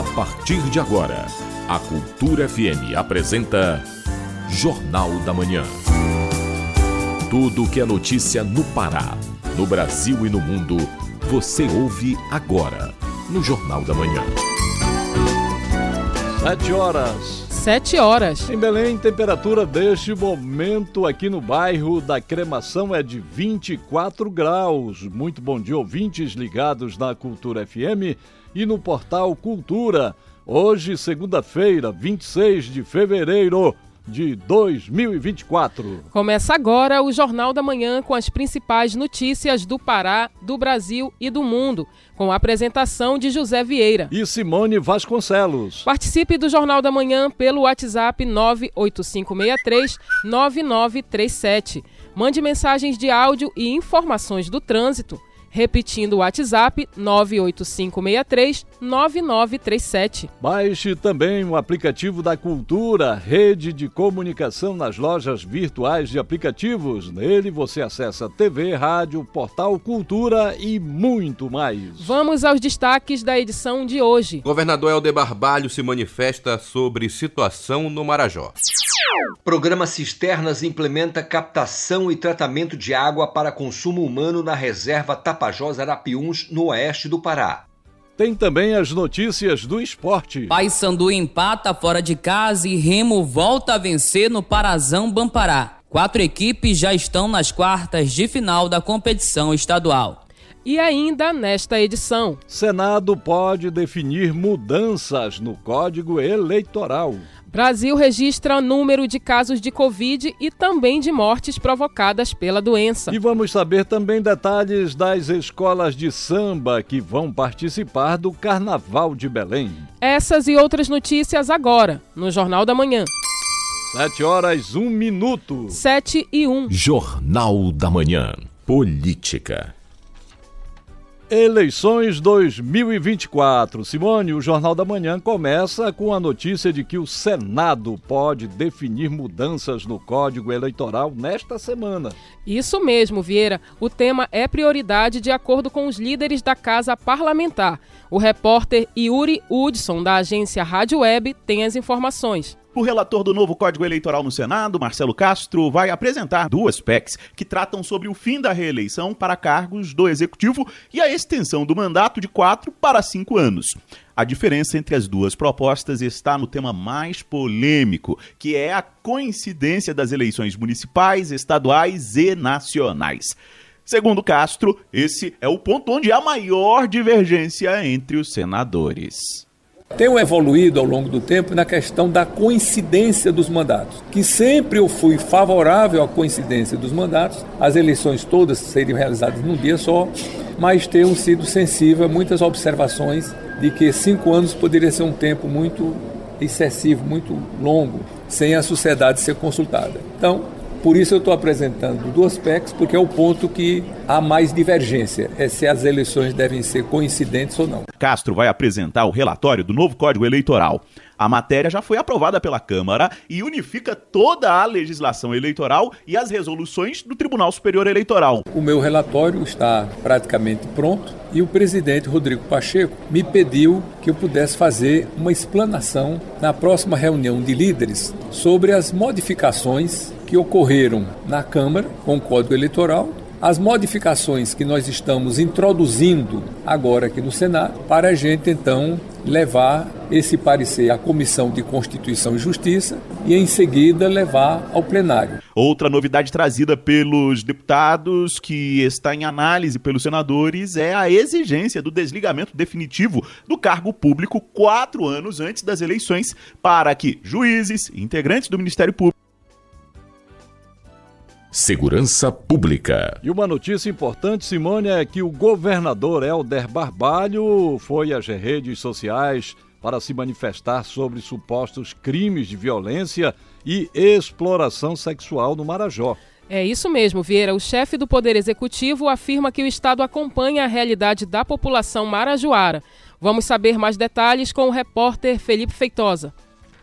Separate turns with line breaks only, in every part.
A partir de agora, a Cultura FM apresenta Jornal da Manhã. Tudo que é notícia no Pará, no Brasil e no mundo, você ouve agora no Jornal da Manhã.
Sete horas.
Sete horas.
Em Belém, temperatura deste momento aqui no bairro da Cremação é de 24 graus. Muito bom dia, ouvintes ligados na Cultura FM e no portal Cultura. Hoje, segunda-feira, 26 de fevereiro de 2024.
Começa agora o Jornal da Manhã com as principais notícias do Pará, do Brasil e do mundo, com a apresentação de José Vieira
e Simone Vasconcelos.
Participe do Jornal da Manhã pelo WhatsApp 98563 9937. Mande mensagens de áudio e informações do trânsito Repetindo o WhatsApp 985639937.
Baixe também o aplicativo da Cultura, rede de comunicação nas lojas virtuais de aplicativos. Nele você acessa TV, rádio, portal Cultura e muito mais.
Vamos aos destaques da edição de hoje.
Governador Helder Barbalho se manifesta sobre situação no Marajó.
Programa Cisternas implementa captação e tratamento de água para consumo humano na reserva Tapajós Arapiuns, no oeste do Pará.
Tem também as notícias do esporte.
Paysandu empata fora de casa e Remo volta a vencer no Parazão Bampará. Quatro equipes já estão nas quartas de final da competição estadual.
E ainda nesta edição:
Senado pode definir mudanças no Código Eleitoral.
Brasil registra número de casos de Covid e também de mortes provocadas pela doença.
E vamos saber também detalhes das escolas de samba que vão participar do Carnaval de Belém.
Essas e outras notícias agora, no Jornal da Manhã.
Sete horas, um minuto.
Sete e um.
Jornal da Manhã. Política.
Eleições 2024. Simone, o Jornal da Manhã começa com a notícia de que o Senado pode definir mudanças no Código Eleitoral nesta semana.
Isso mesmo, Vieira. O tema é prioridade de acordo com os líderes da Casa Parlamentar. O repórter Yuri Hudson, da agência Rádio Web, tem as informações.
O relator do novo Código Eleitoral no Senado, Marcelo Castro, vai apresentar duas PECs que tratam sobre o fim da reeleição para cargos do Executivo e a extensão do mandato de quatro para cinco anos. A diferença entre as duas propostas está no tema mais polêmico, que é a coincidência das eleições municipais, estaduais e nacionais. Segundo Castro, esse é o ponto onde há maior divergência entre os senadores.
Tenho evoluído ao longo do tempo na questão da coincidência dos mandatos, que sempre eu fui favorável à coincidência dos mandatos, as eleições todas seriam realizadas num dia só, mas tenho sido sensível a muitas observações de que cinco anos poderia ser um tempo muito excessivo, muito longo, sem a sociedade ser consultada. Então, por isso eu estou apresentando duas PECs, porque é o ponto que há mais divergência, é se as eleições devem ser coincidentes ou não.
Castro vai apresentar o relatório do novo Código Eleitoral. A matéria já foi aprovada pela Câmara e unifica toda a legislação eleitoral e as resoluções do Tribunal Superior Eleitoral.
O meu relatório está praticamente pronto e o presidente Rodrigo Pacheco me pediu que eu pudesse fazer uma explanação na próxima reunião de líderes sobre as modificações que ocorreram na Câmara com o Código Eleitoral as modificações que nós estamos introduzindo agora aqui no Senado, para a gente então levar esse parecer à Comissão de Constituição e Justiça e em seguida levar ao plenário.
Outra novidade trazida pelos deputados que está em análise pelos senadores é a exigência do desligamento definitivo do cargo público quatro anos antes das eleições para que juízes, integrantes do Ministério Público
Segurança Pública.
E uma notícia importante, Simone, é que o governador Helder Barbalho foi às redes sociais para se manifestar sobre supostos crimes de violência e exploração sexual no Marajó.
É isso mesmo, Vieira. O chefe do Poder Executivo afirma que o Estado acompanha a realidade da população marajoara. Vamos saber mais detalhes com o repórter Felipe Feitosa.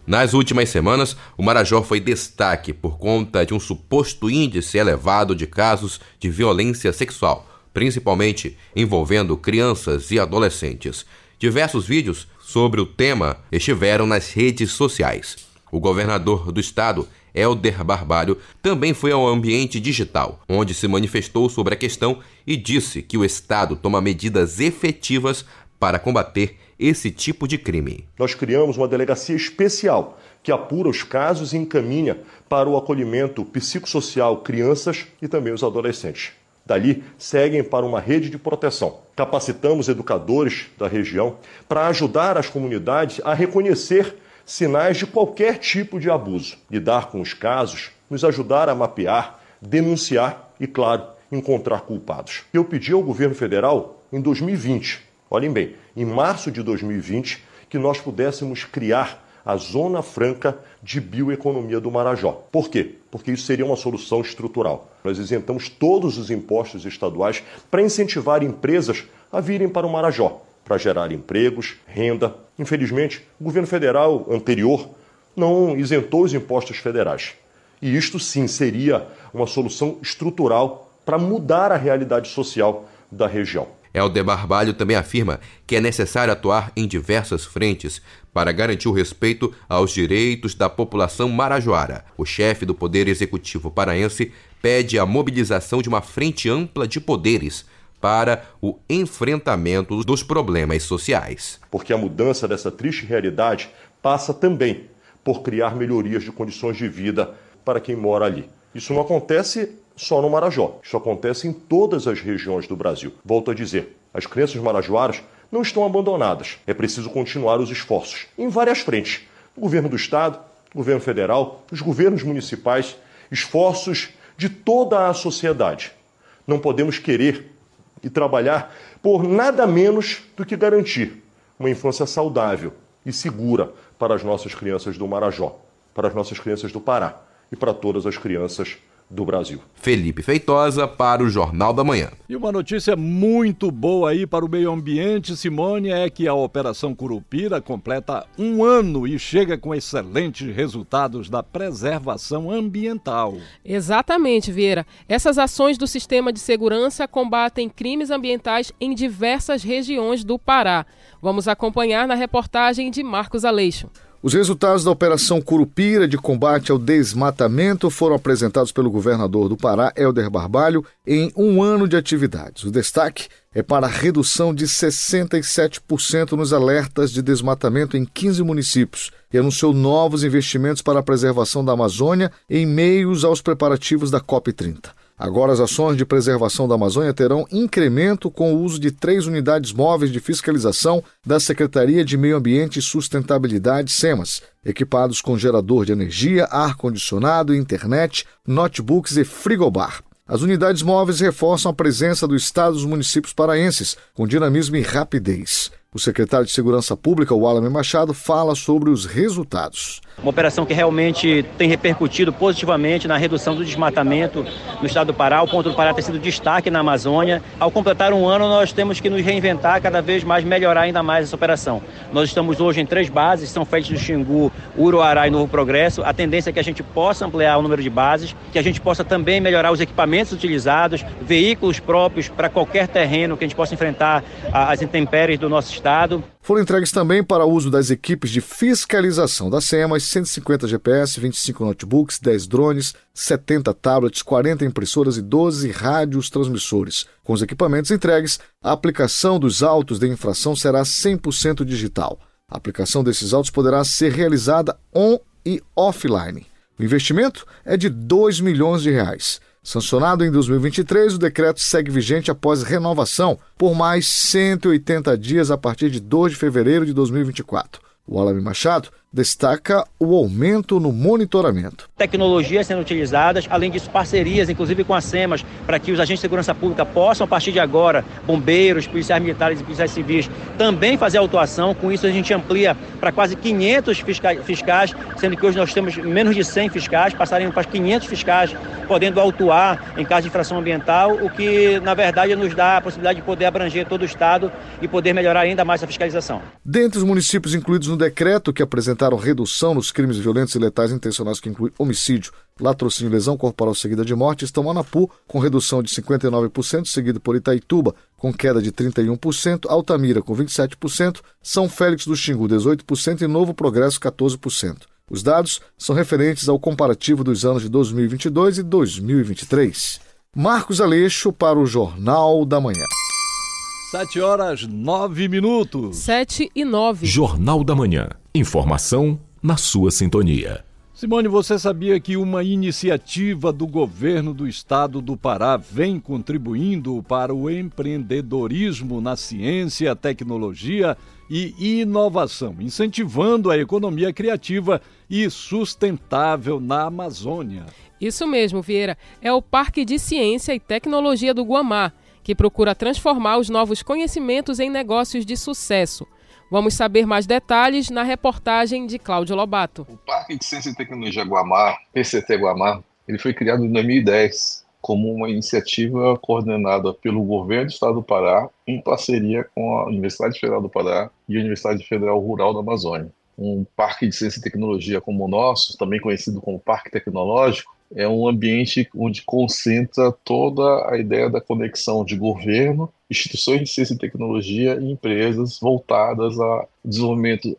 Nas últimas semanas, o Marajó foi destaque por conta de um suposto índice elevado de casos de violência sexual, principalmente envolvendo crianças e adolescentes. Diversos vídeos sobre o tema estiveram nas redes sociais. O governador do estado, Helder Barbalho, também foi ao ambiente digital, onde se manifestou sobre a questão e disse que o estado toma medidas efetivas para combater esse tipo de crime.
Nós criamos uma delegacia especial que apura os casos e encaminha para o acolhimento psicossocial crianças e também os adolescentes. Dali, seguem para uma rede de proteção. Capacitamos educadores da região para ajudar as comunidades a reconhecer sinais de qualquer tipo de abuso, lidar com os casos, nos ajudar a mapear, denunciar e, claro, encontrar culpados. Eu pedi ao governo federal em 2020 olhem bem, em março de 2020, que nós pudéssemos criar a Zona Franca de Bioeconomia do Marajó. Por quê? Porque isso seria uma solução estrutural. Nós isentamos todos os impostos estaduais para incentivar empresas a virem para o Marajó, para gerar empregos, renda. Infelizmente, o governo federal anterior não isentou os impostos federais. E isto sim seria uma solução estrutural para mudar a realidade social da região.
Helder Barbalho também afirma que é necessário atuar em diversas frentes para garantir o respeito aos direitos da população marajoara. O chefe do Poder Executivo paraense pede a mobilização de uma frente ampla de poderes para o enfrentamento dos problemas sociais.
Porque a mudança dessa triste realidade passa também por criar melhorias de condições de vida para quem mora ali. Isso não acontece só no Marajó. Isso acontece em todas as regiões do Brasil. Volto a dizer, as crianças marajoaras não estão abandonadas. É preciso continuar os esforços em várias frentes. O governo do estado, o governo federal, os governos municipais, esforços de toda a sociedade. Não podemos querer e trabalhar por nada menos do que garantir uma infância saudável e segura para as nossas crianças do Marajó, para as nossas crianças do Pará e para todas as crianças do Brasil.
Felipe Feitosa para o Jornal da Manhã.
E uma notícia muito boa aí para o meio ambiente, Simone, é que a Operação Curupira completa um ano e chega com excelentes resultados da preservação ambiental.
Exatamente, Vieira. Essas ações do sistema de segurança combatem crimes ambientais em diversas regiões do Pará. Vamos acompanhar na reportagem de Marcos Aleixo.
Os resultados da Operação Curupira de combate ao desmatamento foram apresentados pelo governador do Pará, Helder Barbalho, em um ano de atividades. O destaque é para a redução de 67% nos alertas de desmatamento em 15 municípios e anunciou novos investimentos para a preservação da Amazônia em meios aos preparativos da COP30. Agora, as ações de preservação da Amazônia terão incremento com o uso de três unidades móveis de fiscalização da Secretaria de Meio Ambiente e Sustentabilidade, SEMAS, equipados com gerador de energia, ar-condicionado, internet, notebooks e frigobar. As unidades móveis reforçam a presença do Estado dos municípios paraenses, com dinamismo e rapidez. O secretário de Segurança Pública, Wallace Machado, fala sobre os resultados.
Uma operação que realmente tem repercutido positivamente na redução do desmatamento no estado do Pará. O ponto do Pará tem sido destaque na Amazônia. Ao completar um ano, nós temos que nos reinventar cada vez mais, melhorar ainda mais essa operação. Nós estamos hoje em três bases, São Félix do Xingu, Uruará e Novo Progresso. A tendência é que a gente possa ampliar o número de bases, que a gente possa também melhorar os equipamentos utilizados, veículos próprios para qualquer terreno que a gente possa enfrentar as intempéries do nosso estado.
Foram entregues também para uso das equipes de fiscalização da SEMAS 150 GPS, 25 notebooks, 10 drones, 70 tablets, 40 impressoras e 12 rádios transmissores. Com os equipamentos entregues, a aplicação dos autos de infração será 100% digital. A aplicação desses autos poderá ser realizada on e offline. O investimento é de 2 milhões de reais. Sancionado em 2023, o decreto segue vigente após renovação por mais 180 dias a partir de 2 de fevereiro de 2024. O Alame Machado destaca o aumento no monitoramento.
Tecnologias sendo utilizadas, além disso parcerias, inclusive com a SEMAS, para que os agentes de segurança pública possam, a partir de agora, bombeiros, policiais militares e policiais civis, também fazer autuação. Com isso a gente amplia para quase 500 fiscais, sendo que hoje nós temos menos de 100 fiscais, passaremos para 500 fiscais podendo autuar em caso de infração ambiental, o que na verdade nos dá a possibilidade de poder abranger todo o estado e poder melhorar ainda mais a fiscalização.
Dentre os municípios incluídos no decreto que apresentaram apresentaram redução nos crimes violentos e letais intencionais, que inclui homicídio, latrocínio e lesão corporal seguida de morte, estão Anapu, com redução de 59%, seguido por Itaituba, com queda de 31%, Altamira com 27%, São Félix do Xingu 18% e Novo Progresso 14%. Os dados são referentes ao comparativo dos anos de 2022 e 2023. Marcos Aleixo para o Jornal da Manhã.
7 horas 9 minutos.
7 e 9.
Jornal da Manhã. Informação na sua sintonia.
Simone, você sabia que uma iniciativa do governo do estado do Pará vem contribuindo para o empreendedorismo na ciência, tecnologia e inovação, incentivando a economia criativa e sustentável na Amazônia?
Isso mesmo, Vieira. É o Parque de Ciência e Tecnologia do Guamá, que procura transformar os novos conhecimentos em negócios de sucesso. Vamos saber mais detalhes na reportagem de Cláudio Lobato.
O Parque de Ciência e Tecnologia Guamá, PCT Guamá, ele foi criado em 2010 como uma iniciativa coordenada pelo governo do estado do Pará em parceria com a Universidade Federal do Pará e a Universidade Federal Rural da Amazônia. Um parque de ciência e tecnologia como o nosso, também conhecido como Parque Tecnológico, é um ambiente onde concentra toda a ideia da conexão de governo, instituições de ciência e tecnologia e empresas voltadas a desenvolvimento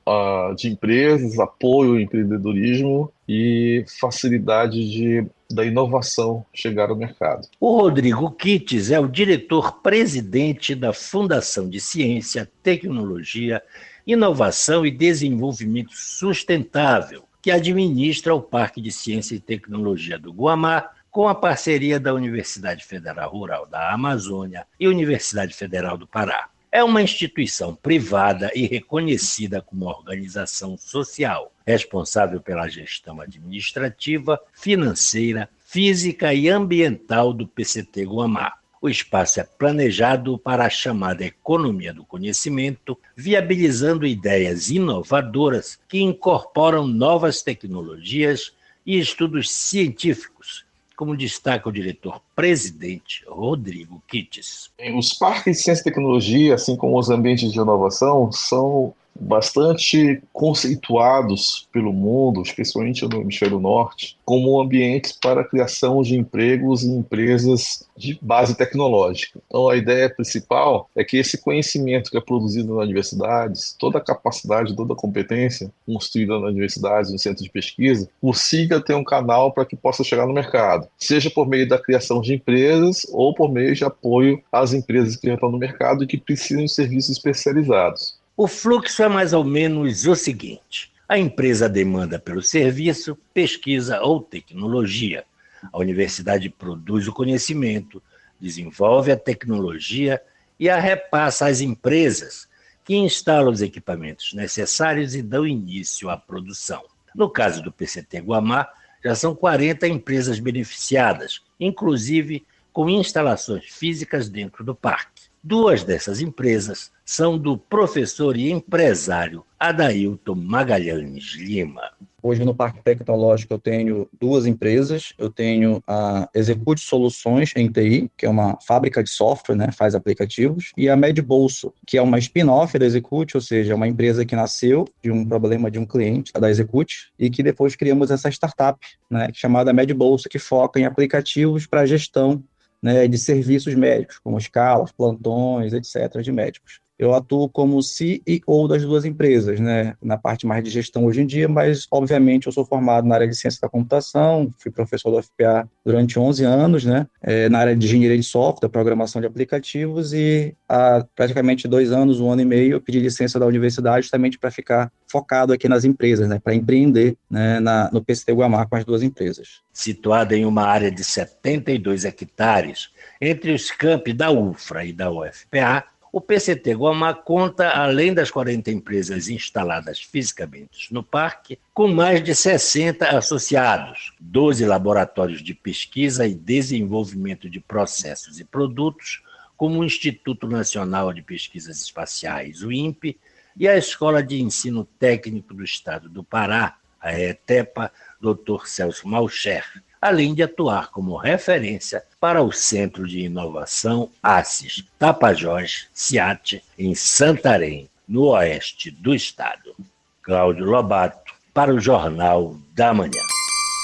de empresas, apoio ao empreendedorismo e facilidade de, da inovação chegar ao mercado.
O Rodrigo Kittes é o diretor-presidente da Fundação de Ciência, Tecnologia, Inovação e Desenvolvimento Sustentável, que administra o Parque de Ciência e Tecnologia do Guamá, com a parceria da Universidade Federal Rural da Amazônia e Universidade Federal do Pará. É uma instituição privada e reconhecida como organização social, responsável pela gestão administrativa, financeira, física e ambiental do PCT Guamá. O espaço é planejado para a chamada economia do conhecimento, viabilizando ideias inovadoras que incorporam novas tecnologias e estudos científicos, como destaca o diretor-presidente Rodrigo Kittes.
Os parques de ciência e tecnologia, assim como os ambientes de inovação, são bastante conceituados pelo mundo, especialmente no hemisfério norte, como ambientes para a criação de empregos em empresas de base tecnológica. Então, a ideia principal é que esse conhecimento que é produzido nas universidades, toda a capacidade, toda a competência construída nas universidades, no centro de pesquisa, consiga ter um canal para que possa chegar no mercado, seja por meio da criação de empresas ou por meio de apoio às empresas que já estão no mercado e que precisam de serviços especializados.
O fluxo é mais ou menos o seguinte: a empresa demanda pelo serviço, pesquisa ou tecnologia. A universidade produz o conhecimento, desenvolve a tecnologia e a repassa às empresas, que instalam os equipamentos necessários e dão início à produção. No caso do PCT Guamá, já são 40 empresas beneficiadas, inclusive com instalações físicas dentro do parque. Duas dessas empresas são do professor e empresário Adailton Magalhães Lima.
Hoje no Parque Tecnológico eu tenho duas empresas. Eu tenho a Execute Soluções em TI, que é uma fábrica de software, né, faz aplicativos, e a MedBolso, que é uma spin-off da Execute, ou seja, uma empresa que nasceu de um problema de um cliente da Execute e que depois criamos essa startup, né, chamada MedBolso, que foca em aplicativos para gestão né, de serviços médicos, como escalas, plantões, etc., de médicos eu atuo como CEO das duas empresas, né, na parte mais de gestão hoje em dia, mas obviamente eu sou formado na área de ciência da computação, fui professor do FPA durante 11 anos, né, é, na área de engenharia de software, programação de aplicativos e há praticamente dois anos, um ano e meio, eu pedi licença da universidade justamente para ficar focado aqui nas empresas, né, para empreender né, na, no PCT Guamá com as duas empresas.
Situada em uma área de 72 hectares, entre os campi da UFRA e da UFPA, o PCT Guamá conta, além das 40 empresas instaladas fisicamente no parque, com mais de 60 associados, 12 laboratórios de pesquisa e desenvolvimento de processos e produtos, como o Instituto Nacional de Pesquisas Espaciais, o INPE, e a Escola de Ensino Técnico do Estado do Pará, a ETEPA, Dr. Celso Malcher, além de atuar como referência para o Centro de Inovação ACES Tapajós, CIAT, em Santarém, no oeste do estado. Cláudio Lobato, para o Jornal da Manhã.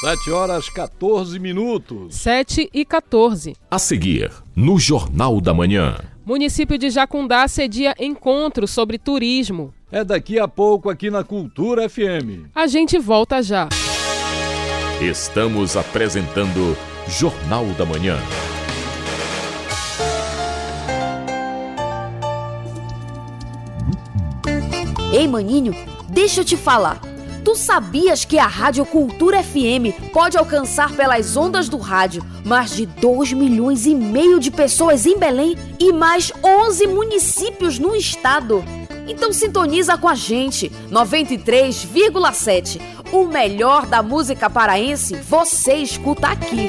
7 horas 14 minutos.
7 e 14.
A seguir, no Jornal da Manhã.
Município de Jacundá cedia encontro sobre turismo.
É daqui a pouco aqui na Cultura FM.
A gente volta já.
Estamos apresentando Jornal da Manhã.
Ei, maninho, deixa eu te falar. Tu sabias que a Rádio Cultura FM pode alcançar pelas ondas do rádio mais de 2 milhões e meio de pessoas em Belém e mais 11 municípios no estado? Então sintoniza com a gente, 93,7. O melhor da música paraense você escuta aqui.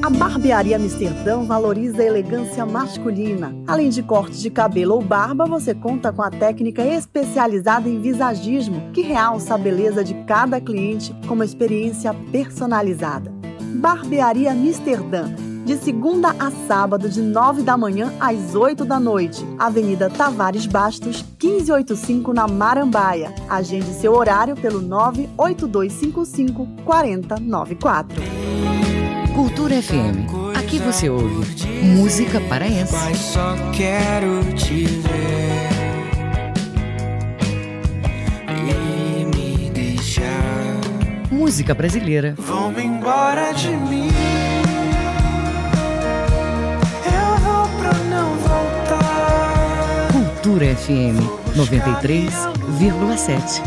A Barbearia Amsterdã valoriza a elegância masculina. Além de cortes de cabelo ou barba, você conta com a técnica especializada em visagismo, que realça a beleza de cada cliente com uma experiência personalizada. Barbearia Amsterdã, de segunda a sábado, de 9 da manhã às 8 da noite. Avenida Tavares Bastos, 1585, na Marambaia. Agende seu horário pelo 98255 4094.
Cultura FM. Aqui você ouve música paraense.
Mas só quero te ver e me deixar.
Música brasileira.
Vão embora de mim.
Cultura FM 93,7.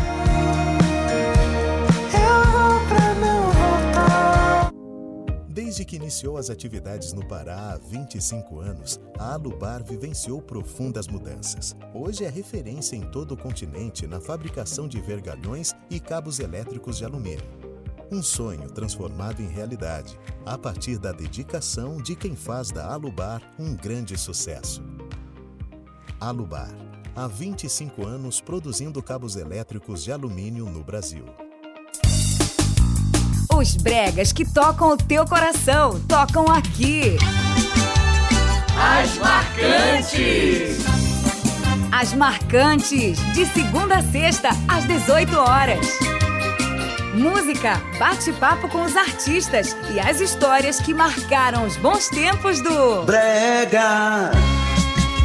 Desde que iniciou as atividades no Pará há 25 anos, a Alubar vivenciou profundas mudanças. Hoje é referência em todo o continente na fabricação de vergalhões e cabos elétricos de alumínio. Um sonho transformado em realidade, a partir da dedicação de quem faz da Alubar um grande sucesso. Alubar, há 25 anos produzindo cabos elétricos de alumínio no Brasil.
Os bregas que tocam o teu coração, tocam aqui.
As Marcantes.
As Marcantes, de segunda a sexta, às 18 horas. Música, bate-papo com os artistas e as histórias que marcaram os bons tempos do
Brega.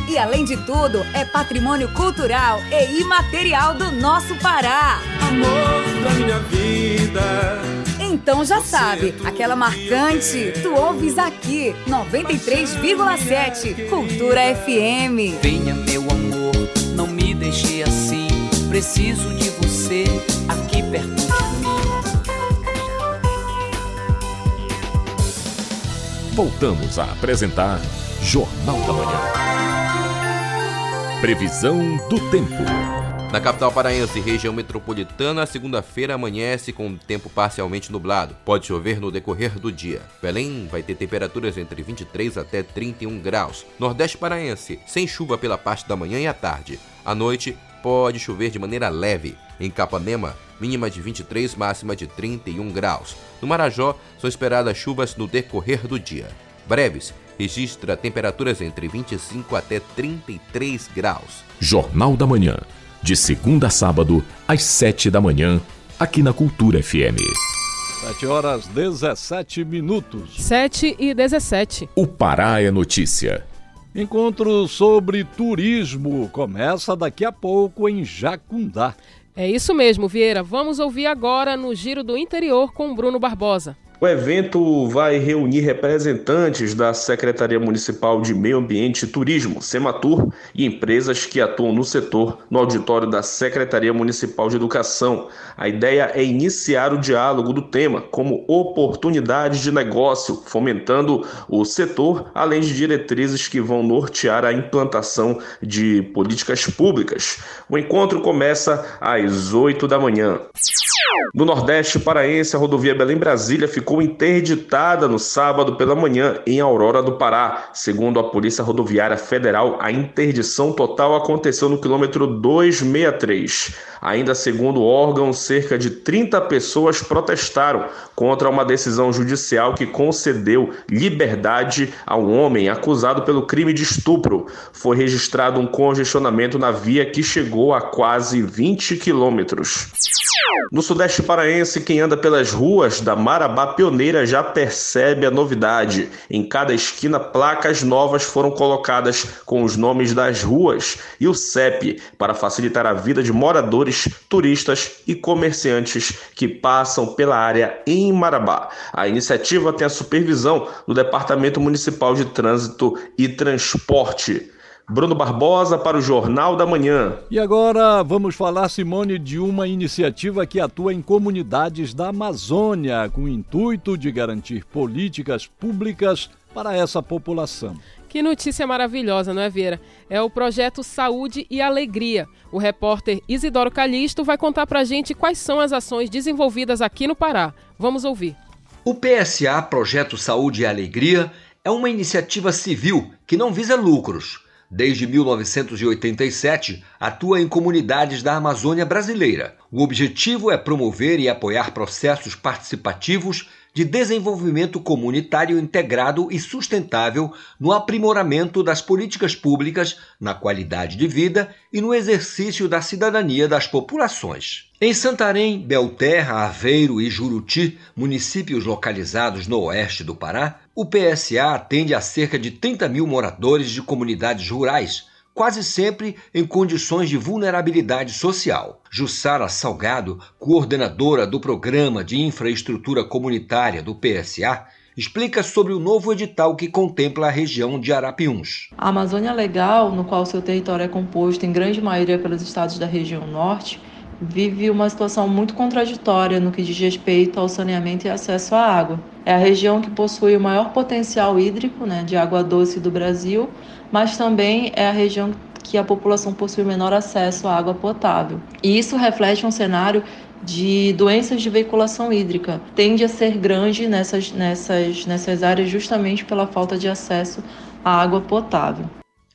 E além de tudo, é patrimônio cultural e imaterial do nosso Pará.
Amor da minha vida.
Então já sabe, aquela marcante, tu ouves aqui, 93,7 Cultura FM.
Venha, meu amor, não me deixe assim. Preciso de você aqui perto
Voltamos a apresentar Jornal da Manhã. Previsão do tempo.
Na capital paraense, região metropolitana, segunda-feira amanhece com tempo parcialmente nublado. Pode chover no decorrer do dia. Belém vai ter temperaturas entre 23 até 31 graus. Nordeste paraense, sem chuva pela parte da manhã e à tarde. À noite, pode chover de maneira leve. Em Capanema, mínima de 23, máxima de 31 graus. No Marajó, são esperadas chuvas no decorrer do dia. Breves, registra temperaturas entre 25 até 33 graus.
Jornal da Manhã, de segunda a sábado, às 7 da manhã, aqui na Cultura FM.
7 horas 17 minutos.
7 e 17.
O Pará é notícia.
Encontro sobre turismo começa daqui a pouco em Jacundá.
É isso mesmo, Vieira. Vamos ouvir agora no Giro do Interior com Bruno Barbosa.
O evento vai reunir representantes da Secretaria Municipal de Meio Ambiente e Turismo, Sematur, e empresas que atuam no setor no auditório da Secretaria Municipal de Educação. A ideia é iniciar o diálogo do tema como oportunidades de negócio, fomentando o setor, além de diretrizes que vão nortear a implantação de políticas públicas. O encontro começa às 8 da manhã. No Nordeste paraense, a rodovia Belém-Brasília ficou interditada no sábado pela manhã em Aurora do Pará. Segundo a Polícia Rodoviária Federal, a interdição total aconteceu no quilômetro 263. Ainda segundo o órgão, cerca de 30 pessoas protestaram contra uma decisão judicial que concedeu liberdade a um homem acusado pelo crime de estupro. Foi registrado um congestionamento na via que chegou a quase 20 quilômetros. No sudeste paraense, quem anda pelas ruas da Marabá Pioneira já percebe a novidade. Em cada esquina, placas novas foram colocadas com os nomes das ruas e o CEP para facilitar a vida de moradores, turistas e comerciantes que passam pela área em Marabá. A iniciativa tem a supervisão do Departamento Municipal de Trânsito e Transporte. Bruno Barbosa para o Jornal da Manhã.
E agora vamos falar, Simone, de uma iniciativa que atua em comunidades da Amazônia, com o intuito de garantir políticas públicas para essa população.
Que notícia maravilhosa, não é, Vera? É o projeto Saúde e Alegria. O repórter Isidoro Calixto vai contar pra gente quais são as ações desenvolvidas aqui no Pará. Vamos ouvir.
O PSA, Projeto Saúde e Alegria, é uma iniciativa civil que não visa lucros Desde 1987, atua em comunidades da Amazônia brasileira. O objetivo é promover e apoiar processos participativos de desenvolvimento comunitário integrado e sustentável no aprimoramento das políticas públicas, na qualidade de vida e no exercício da cidadania das populações. Em Santarém, Belterra, Aveiro e Juruti, municípios localizados no oeste do Pará, o PSA atende a cerca de 30 mil moradores de comunidades rurais, quase sempre em condições de vulnerabilidade social. Jussara Salgado, coordenadora do Programa de Infraestrutura Comunitária do PSA, explica sobre o novo edital que contempla a região de Arapiuns.
A Amazônia Legal, no qual seu território é composto em grande maioria pelos estados da região norte, vive uma situação muito contraditória no que diz respeito ao saneamento e acesso à água. É a região que possui o maior potencial hídrico né, de água doce do Brasil, mas também é a região que a população possui menor acesso à água potável. E isso reflete um cenário de doenças de veiculação hídrica. Tende a ser grande nessas, nessas, nessas áreas justamente pela falta de acesso à água potável.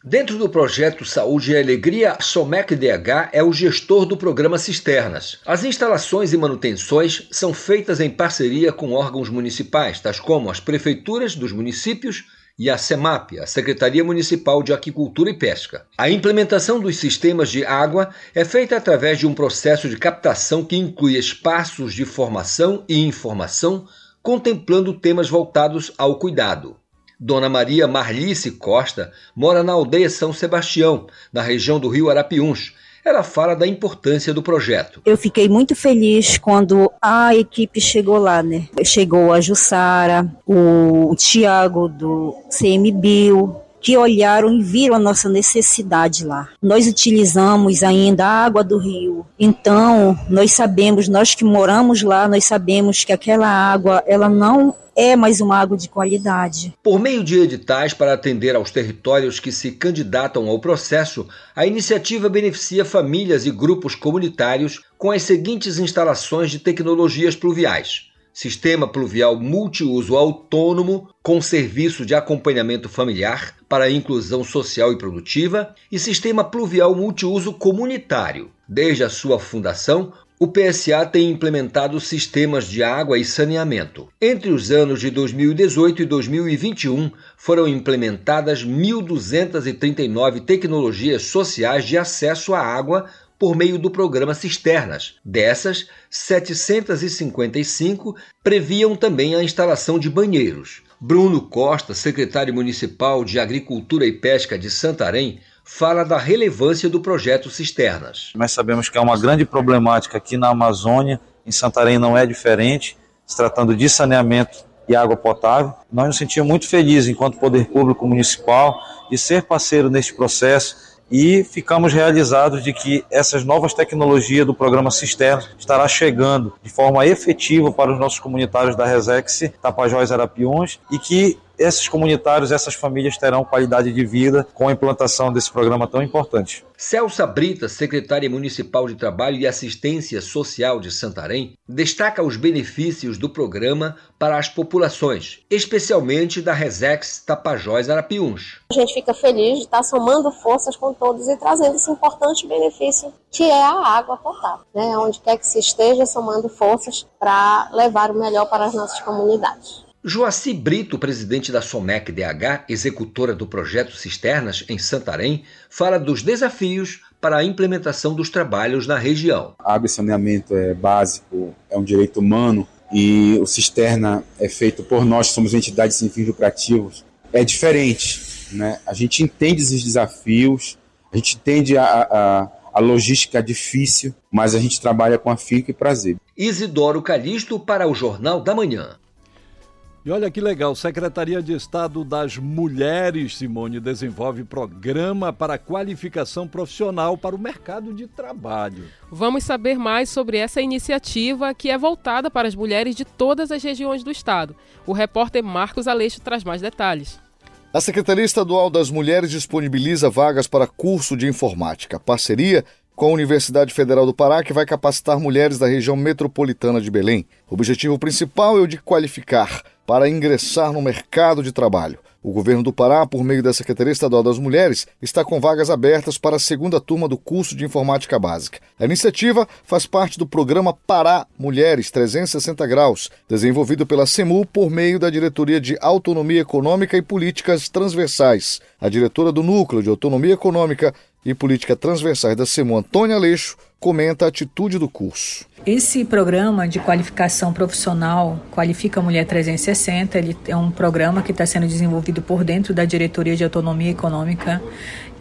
Dentro do projeto Saúde e Alegria, Somec DH é o gestor do programa Cisternas. As instalações e manutenções são feitas em parceria com órgãos municipais, tais como as prefeituras dos municípios e a SEMAP, a Secretaria Municipal de Aquicultura e Pesca. A implementação dos sistemas de água é feita através de um processo de captação que inclui espaços de formação e informação, contemplando temas voltados ao cuidado. Dona Maria Marlice Costa mora na aldeia São Sebastião, na região do Rio Arapiuns. Ela fala da importância do projeto.
Eu fiquei muito feliz quando a equipe chegou lá, né? Chegou a Jussara, o Tiago do CMBio, que olharam e viram a nossa necessidade lá. Nós utilizamos ainda a água do rio. Então, nós sabemos, nós que moramos lá, nós sabemos que aquela água, ela não é mais uma água de qualidade.
Por meio de editais para atender aos territórios que se candidatam ao processo, a iniciativa beneficia famílias e grupos comunitários com as seguintes instalações de tecnologias pluviais. Sistema pluvial multiuso autônomo com serviço de acompanhamento familiar para inclusão social e produtiva e sistema pluvial multiuso comunitário. Desde a sua fundação, o PSA tem implementado sistemas de água e saneamento. Entre os anos de 2018 e 2021, foram implementadas 1.239 tecnologias sociais de acesso à água por meio do programa Cisternas. Dessas, 755 previam também a instalação de banheiros. Bruno Costa, secretário municipal de Agricultura e Pesca de Santarém, fala da relevância do projeto Cisternas.
Nós sabemos que é uma grande problemática aqui na Amazônia, em Santarém não é diferente, se tratando de saneamento e água potável. Nós nos sentimos muito felizes, enquanto poder público municipal, de ser parceiro neste processo e ficamos realizados de que essas novas tecnologias do programa Cisternas estará chegando de forma efetiva para os nossos comunitários da Resex, Tapajós Arapiões e que esses comunitários, essas famílias terão qualidade de vida com a implantação desse programa tão importante.
Celsa Brita, secretária municipal de Trabalho e Assistência Social de Santarém, destaca os benefícios do programa para as populações, especialmente da Resex Tapajós Arapiuns.
A gente fica feliz de estar somando forças com todos e trazendo esse importante benefício que é a água potável, né? onde quer que se esteja somando forças para levar o melhor para as nossas comunidades.
Joaci Brito, presidente da SOMEC DH, executora do projeto Cisternas em Santarém, fala dos desafios para a implementação dos trabalhos na região.
água e saneamento é básico, é um direito humano e o cisterna é feito por nós, somos entidades sem fins lucrativos. É diferente, né? A gente entende esses desafios, a gente entende a, a, a logística difícil, mas a gente trabalha com afinco e prazer.
Isidoro Calixto para o Jornal da Manhã.
E olha que legal, Secretaria de Estado das Mulheres, Simone, desenvolve programa para qualificação profissional para o mercado de trabalho.
Vamos saber mais sobre essa iniciativa que é voltada para as mulheres de todas as regiões do estado. O repórter Marcos Aleixo traz mais detalhes.
A Secretaria Estadual das Mulheres disponibiliza vagas para curso de informática. Parceria com a Universidade Federal do Pará, que vai capacitar mulheres da região metropolitana de Belém. O objetivo principal é o de qualificar para ingressar no mercado de trabalho. O governo do Pará, por meio da Secretaria Estadual das Mulheres, está com vagas abertas para a segunda turma do curso de Informática Básica. A iniciativa faz parte do programa Pará Mulheres 360 Graus, desenvolvido pela CEMU por meio da Diretoria de Autonomia Econômica e Políticas Transversais. A diretora do Núcleo de Autonomia Econômica e Política Transversais da CEMU, Antônia Aleixo, comenta a atitude do curso.
Esse programa de qualificação profissional Qualifica Mulher 360, ele é um programa que está sendo desenvolvido por dentro da Diretoria de Autonomia Econômica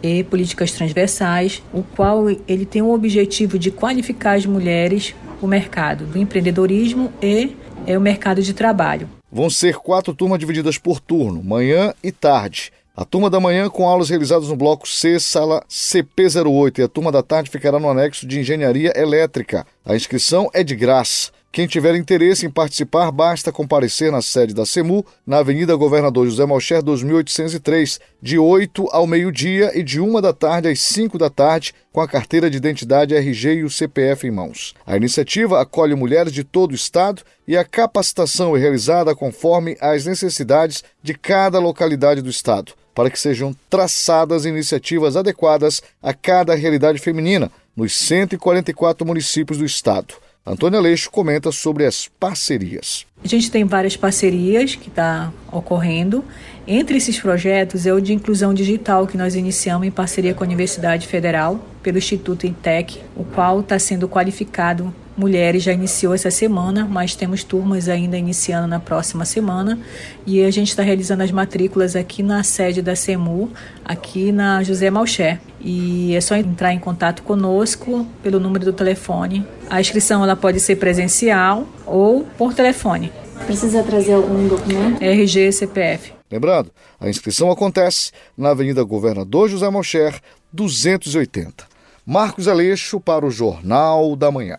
e Políticas Transversais, o qual ele tem o objetivo de qualificar as mulheres o mercado do empreendedorismo e é, o mercado de trabalho.
Vão ser quatro turmas divididas por turno, manhã e tarde. A turma da manhã com aulas realizadas no bloco C, sala CP08, e a turma da tarde ficará no anexo de Engenharia Elétrica. A inscrição é de graça. Quem tiver interesse em participar, basta comparecer na sede da CEMU, na Avenida Governador José Malcher, 2803, de 8 ao meio-dia e de 1 da tarde às 5 da tarde, com a carteira de identidade RG e o CPF em mãos. A iniciativa acolhe mulheres de todo o estado e a capacitação é realizada conforme as necessidades de cada localidade do estado para que sejam traçadas iniciativas adequadas a cada realidade feminina nos 144 municípios do estado. Antônia Aleixo comenta sobre as parcerias.
A gente tem várias parcerias que está ocorrendo. Entre esses projetos é o de inclusão digital que nós iniciamos em parceria com a Universidade Federal, pelo Instituto Intec, o qual está sendo qualificado mulheres já iniciou essa semana, mas temos turmas ainda iniciando na próxima semana. E a gente está realizando as matrículas aqui na sede da CEMU, aqui na José Malcher. E é só entrar em contato conosco pelo número do telefone. A inscrição ela pode ser presencial ou por telefone.
Precisa trazer algum documento?
RG e CPF.
Lembrando, a inscrição acontece na Avenida Governador José Malcher, 280. Marcos Aleixo para o Jornal da Manhã.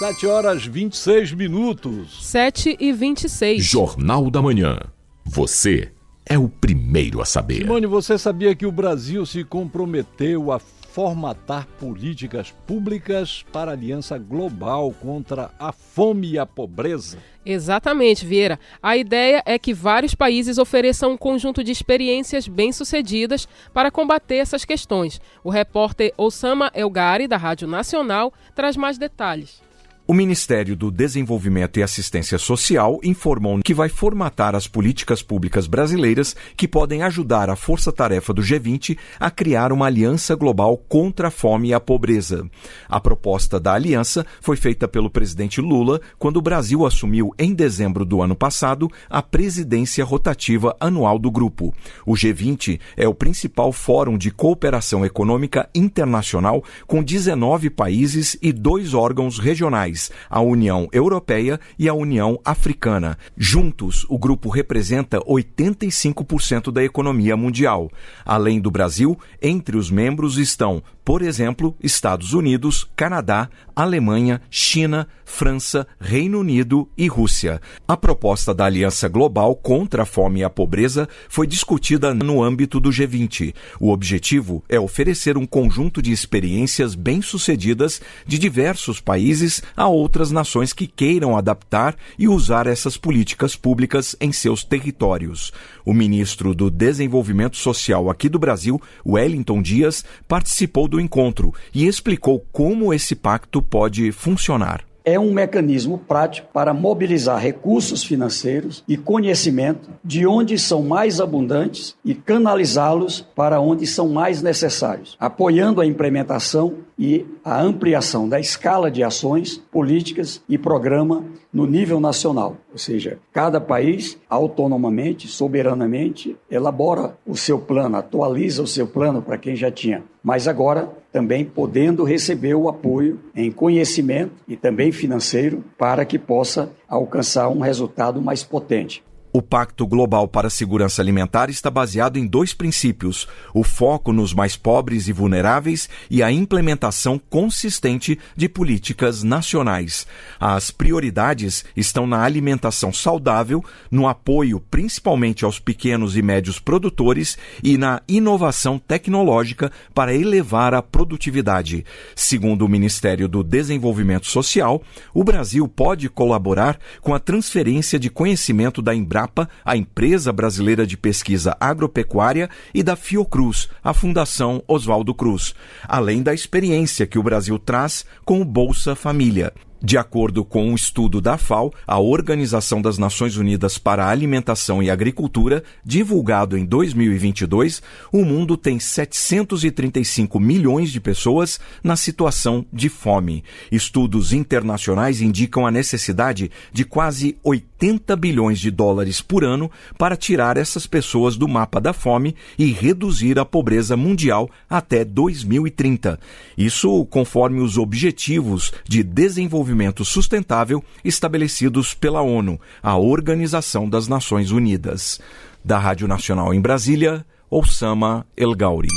7 horas 26 minutos.
7 e 26.
Jornal da Manhã. Você é o primeiro a saber.
Simone, você sabia que o Brasil se comprometeu a formatar políticas públicas para a Aliança Global contra a Fome e a Pobreza?
Exatamente, Vieira. A ideia é que vários países ofereçam um conjunto de experiências bem-sucedidas para combater essas questões. O repórter Osama Elgari, da Rádio Nacional, traz mais detalhes.
O Ministério do Desenvolvimento e Assistência Social informou que vai formatar as políticas públicas brasileiras que podem ajudar a força-tarefa do G20 a criar uma aliança global contra a fome e a pobreza. A proposta da aliança foi feita pelo presidente Lula quando o Brasil assumiu em dezembro do ano passado a presidência rotativa anual do grupo. O G20 é o principal fórum de cooperação econômica internacional com 19 países e dois órgãos regionais países, a União Europeia e a União Africana. Juntos, o grupo representa 85% da economia mundial. Além do Brasil, entre os membros estão, por exemplo, Estados Unidos, Canadá, Alemanha, China, França, Reino Unido e Rússia. A proposta da Aliança Global contra a Fome e a Pobreza foi discutida no âmbito do G20. O objetivo é oferecer um conjunto de experiências bem-sucedidas de diversos países a outras nações que queiram adaptar e usar essas políticas públicas em seus territórios. O ministro do Desenvolvimento Social aqui do Brasil, Wellington Dias, participou do encontro e explicou como esse pacto pode funcionar
é um mecanismo prático para mobilizar recursos financeiros e conhecimento de onde são mais abundantes e canalizá-los para onde são mais necessários, apoiando a implementação e a ampliação da escala de ações, políticas e programa no nível nacional. Ou seja, cada país autonomamente, soberanamente, elabora o seu plano, atualiza o seu plano para quem já tinha. Mas agora também podendo receber o apoio em conhecimento e também financeiro para que possa alcançar um resultado mais potente.
O Pacto Global para a Segurança Alimentar está baseado em dois princípios: o foco nos mais pobres e vulneráveis e a implementação consistente de políticas nacionais. As prioridades estão na alimentação saudável, no apoio principalmente aos pequenos e médios produtores e na inovação tecnológica para elevar a produtividade. Segundo o Ministério do Desenvolvimento Social, o Brasil pode colaborar com a transferência de conhecimento da Embrapa Embrapa, a Empresa Brasileira de Pesquisa Agropecuária, e da Fiocruz, a Fundação Oswaldo Cruz, além da experiência que o Brasil traz com o Bolsa Família. De acordo com um estudo da FAO, a Organização das Nações Unidas para a Alimentação e Agricultura, divulgado em 2022, o mundo tem 735 milhões de pessoas na situação de fome. Estudos internacionais indicam a necessidade de quase 80 bilhões de dólares por ano para tirar essas pessoas do mapa da fome e reduzir a pobreza mundial até 2030. Isso conforme os Objetivos de Desenvolvimento Desenvolvimento Sustentável estabelecidos pela ONU, a Organização das Nações Unidas. Da Rádio Nacional em Brasília, Oussama El Gauri.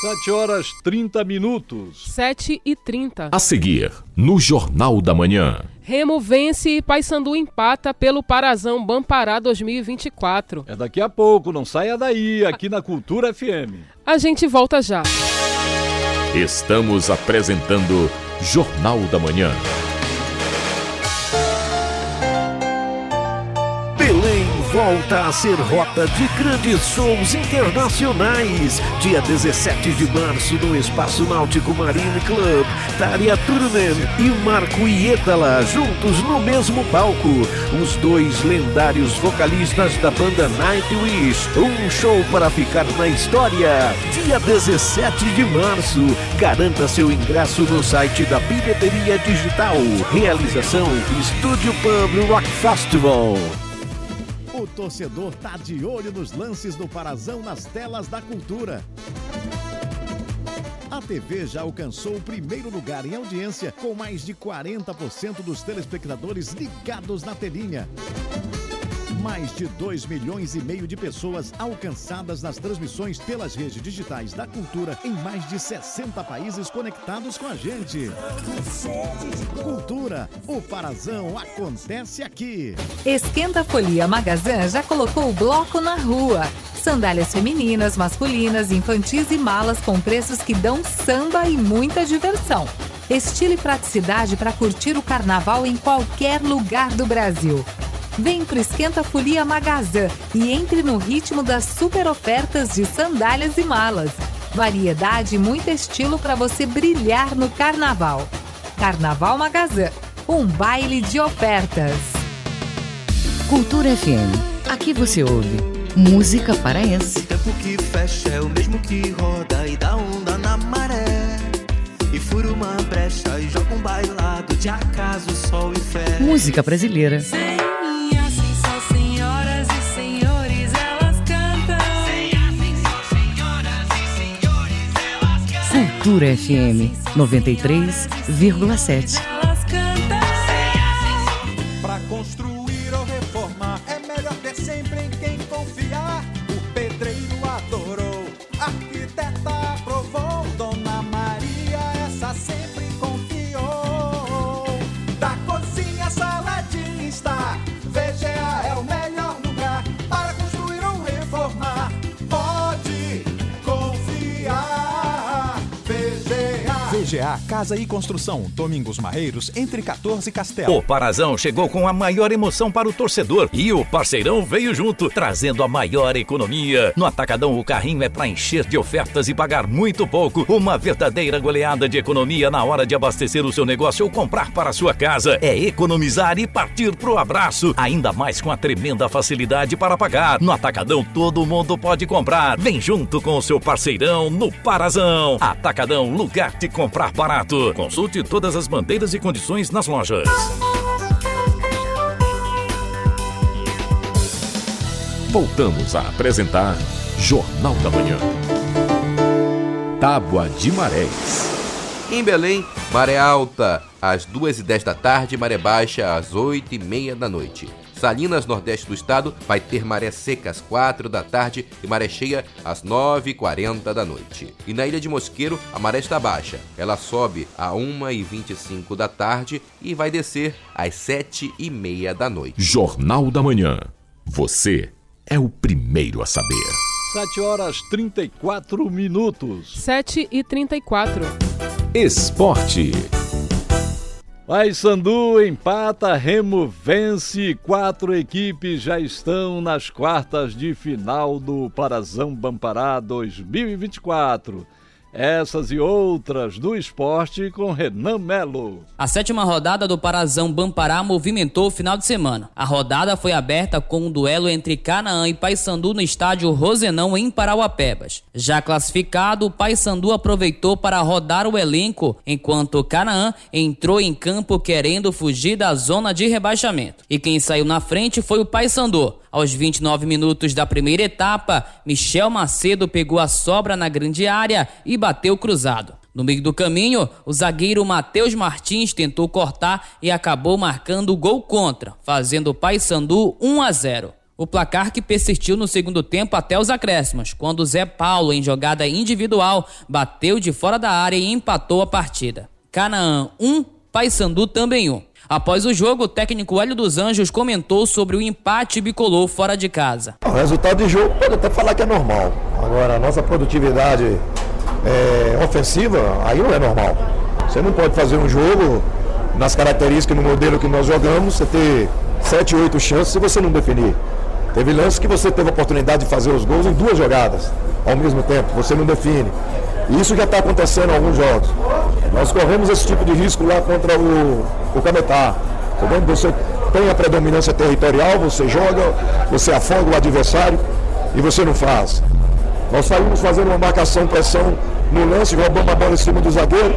7 horas 30 minutos.
7 e 30.
A seguir, no Jornal da Manhã.
Remo vence e Paysandu empata pelo Parazão Bampará 2024.
É daqui a pouco, não saia daí, aqui na Cultura FM.
A gente volta já.
Estamos apresentando Jornal da Manhã.
Volta a ser rota de grandes shows internacionais. Dia 17 de março no Espaço Náutico Marine Club, Taria Turunen e Marco Ietala juntos no mesmo palco. Os dois lendários vocalistas da banda Nightwish. Um show para ficar na história. Dia 17 de março. Garanta seu ingresso no site da Bilheteria Digital. Realização Estúdio Pub Rock Festival.
O torcedor tá de olho nos lances do Parazão nas telas da cultura. A TV já alcançou o primeiro lugar em audiência, com mais de 40% dos telespectadores ligados na telinha. Mais de 2 milhões e meio de pessoas alcançadas nas transmissões pelas redes digitais da cultura em mais de 60 países conectados com a gente. Cultura, o Parazão acontece aqui.
Esquenta Folia Magazã já colocou o bloco na rua. Sandálias femininas, masculinas, infantis e malas com preços que dão samba e muita diversão. Estilo e praticidade para curtir o carnaval em qualquer lugar do Brasil. Vem pro Esquenta Folia Magazã e entre no ritmo das super ofertas de sandálias e malas. Variedade e muito estilo para você brilhar no carnaval. Carnaval Magazã, um baile de ofertas.
Cultura FM. Aqui você ouve música paraense.
O tempo que fecha é o mesmo que roda e dá onda na maré. E fura uma brecha e joga um bailado de acaso, sol e fé.
Música brasileira.
Sim.
Cultura FM 93,7.
Casa e Construção, Domingos Marreiros, entre 14 e Castelo.
O Parazão chegou com a maior emoção para o torcedor e o parceirão veio junto, trazendo a maior economia. No Atacadão, o carrinho é para encher de ofertas e pagar muito pouco. Uma verdadeira goleada de economia na hora de abastecer o seu negócio ou comprar para a sua casa. É economizar e partir pro abraço. Ainda mais com a tremenda facilidade para pagar. No Atacadão, todo mundo pode comprar. Vem junto com o seu parceirão no Parazão. Atacadão, lugar de comprar barato. Consulte todas as bandeiras e condições nas lojas.
Voltamos a apresentar Jornal da Manhã. Tábua de Marés.
Em Belém, maré alta às 2 e 10 da tarde, maré baixa às 8 e meia da noite. Salinas, nordeste do estado, vai ter maré seca às 4 da tarde e maré cheia às 9 e 40 da noite. E na ilha de Mosqueiro, a maré está baixa. Ela sobe a 1 e 25 da tarde e vai descer às 7 e meia da noite.
Jornal da Manhã. Você é o primeiro a saber.
7 horas 34 minutos.
7 e 34.
Esporte.
Paysandu empata, Remo vence, quatro equipes já estão nas quartas de final do Parazão Bampará 2024. Essas e outras do esporte com Renan Melo.
A sétima rodada do Parazão Bampará movimentou o final de semana. A rodada foi aberta com um duelo entre Canaã e Paysandu no estádio Rosenão em Parauapebas. Já classificado, o Paysandu aproveitou para rodar o elenco, enquanto Canaã entrou em campo querendo fugir da zona de rebaixamento. E quem saiu na frente foi o Paysandu. Aos 29 minutos da primeira etapa, Michel Macedo pegou a sobra na grande área e bateu cruzado. No meio do caminho, o zagueiro Matheus Martins tentou cortar e acabou marcando o gol contra, fazendo o Paysandu 1 a 0. O placar que persistiu no segundo tempo até os acréscimos, quando Zé Paulo, em jogada individual, bateu de fora da área e empatou a partida. Canaã 1, Paysandu também 1. Após o jogo, o técnico Hélio dos Anjos comentou sobre o empate bicolor fora de casa.
O resultado de jogo pode até falar que é normal. Agora, a nossa produtividade é, ofensiva, aí não é normal. Você não pode fazer um jogo nas características, no modelo que nós jogamos, você ter 7, 8 chances se você não definir. Teve lances que você teve a oportunidade de fazer os gols em duas jogadas ao mesmo tempo, você não define. Isso já está acontecendo em alguns jogos. Nós corremos esse tipo de risco lá contra o, o Cametá. Tá você tem a predominância territorial, você joga, você afoga o adversário e você não faz. Nós saímos fazendo uma marcação, pressão no lance, roubamos a bola em cima do zagueiro,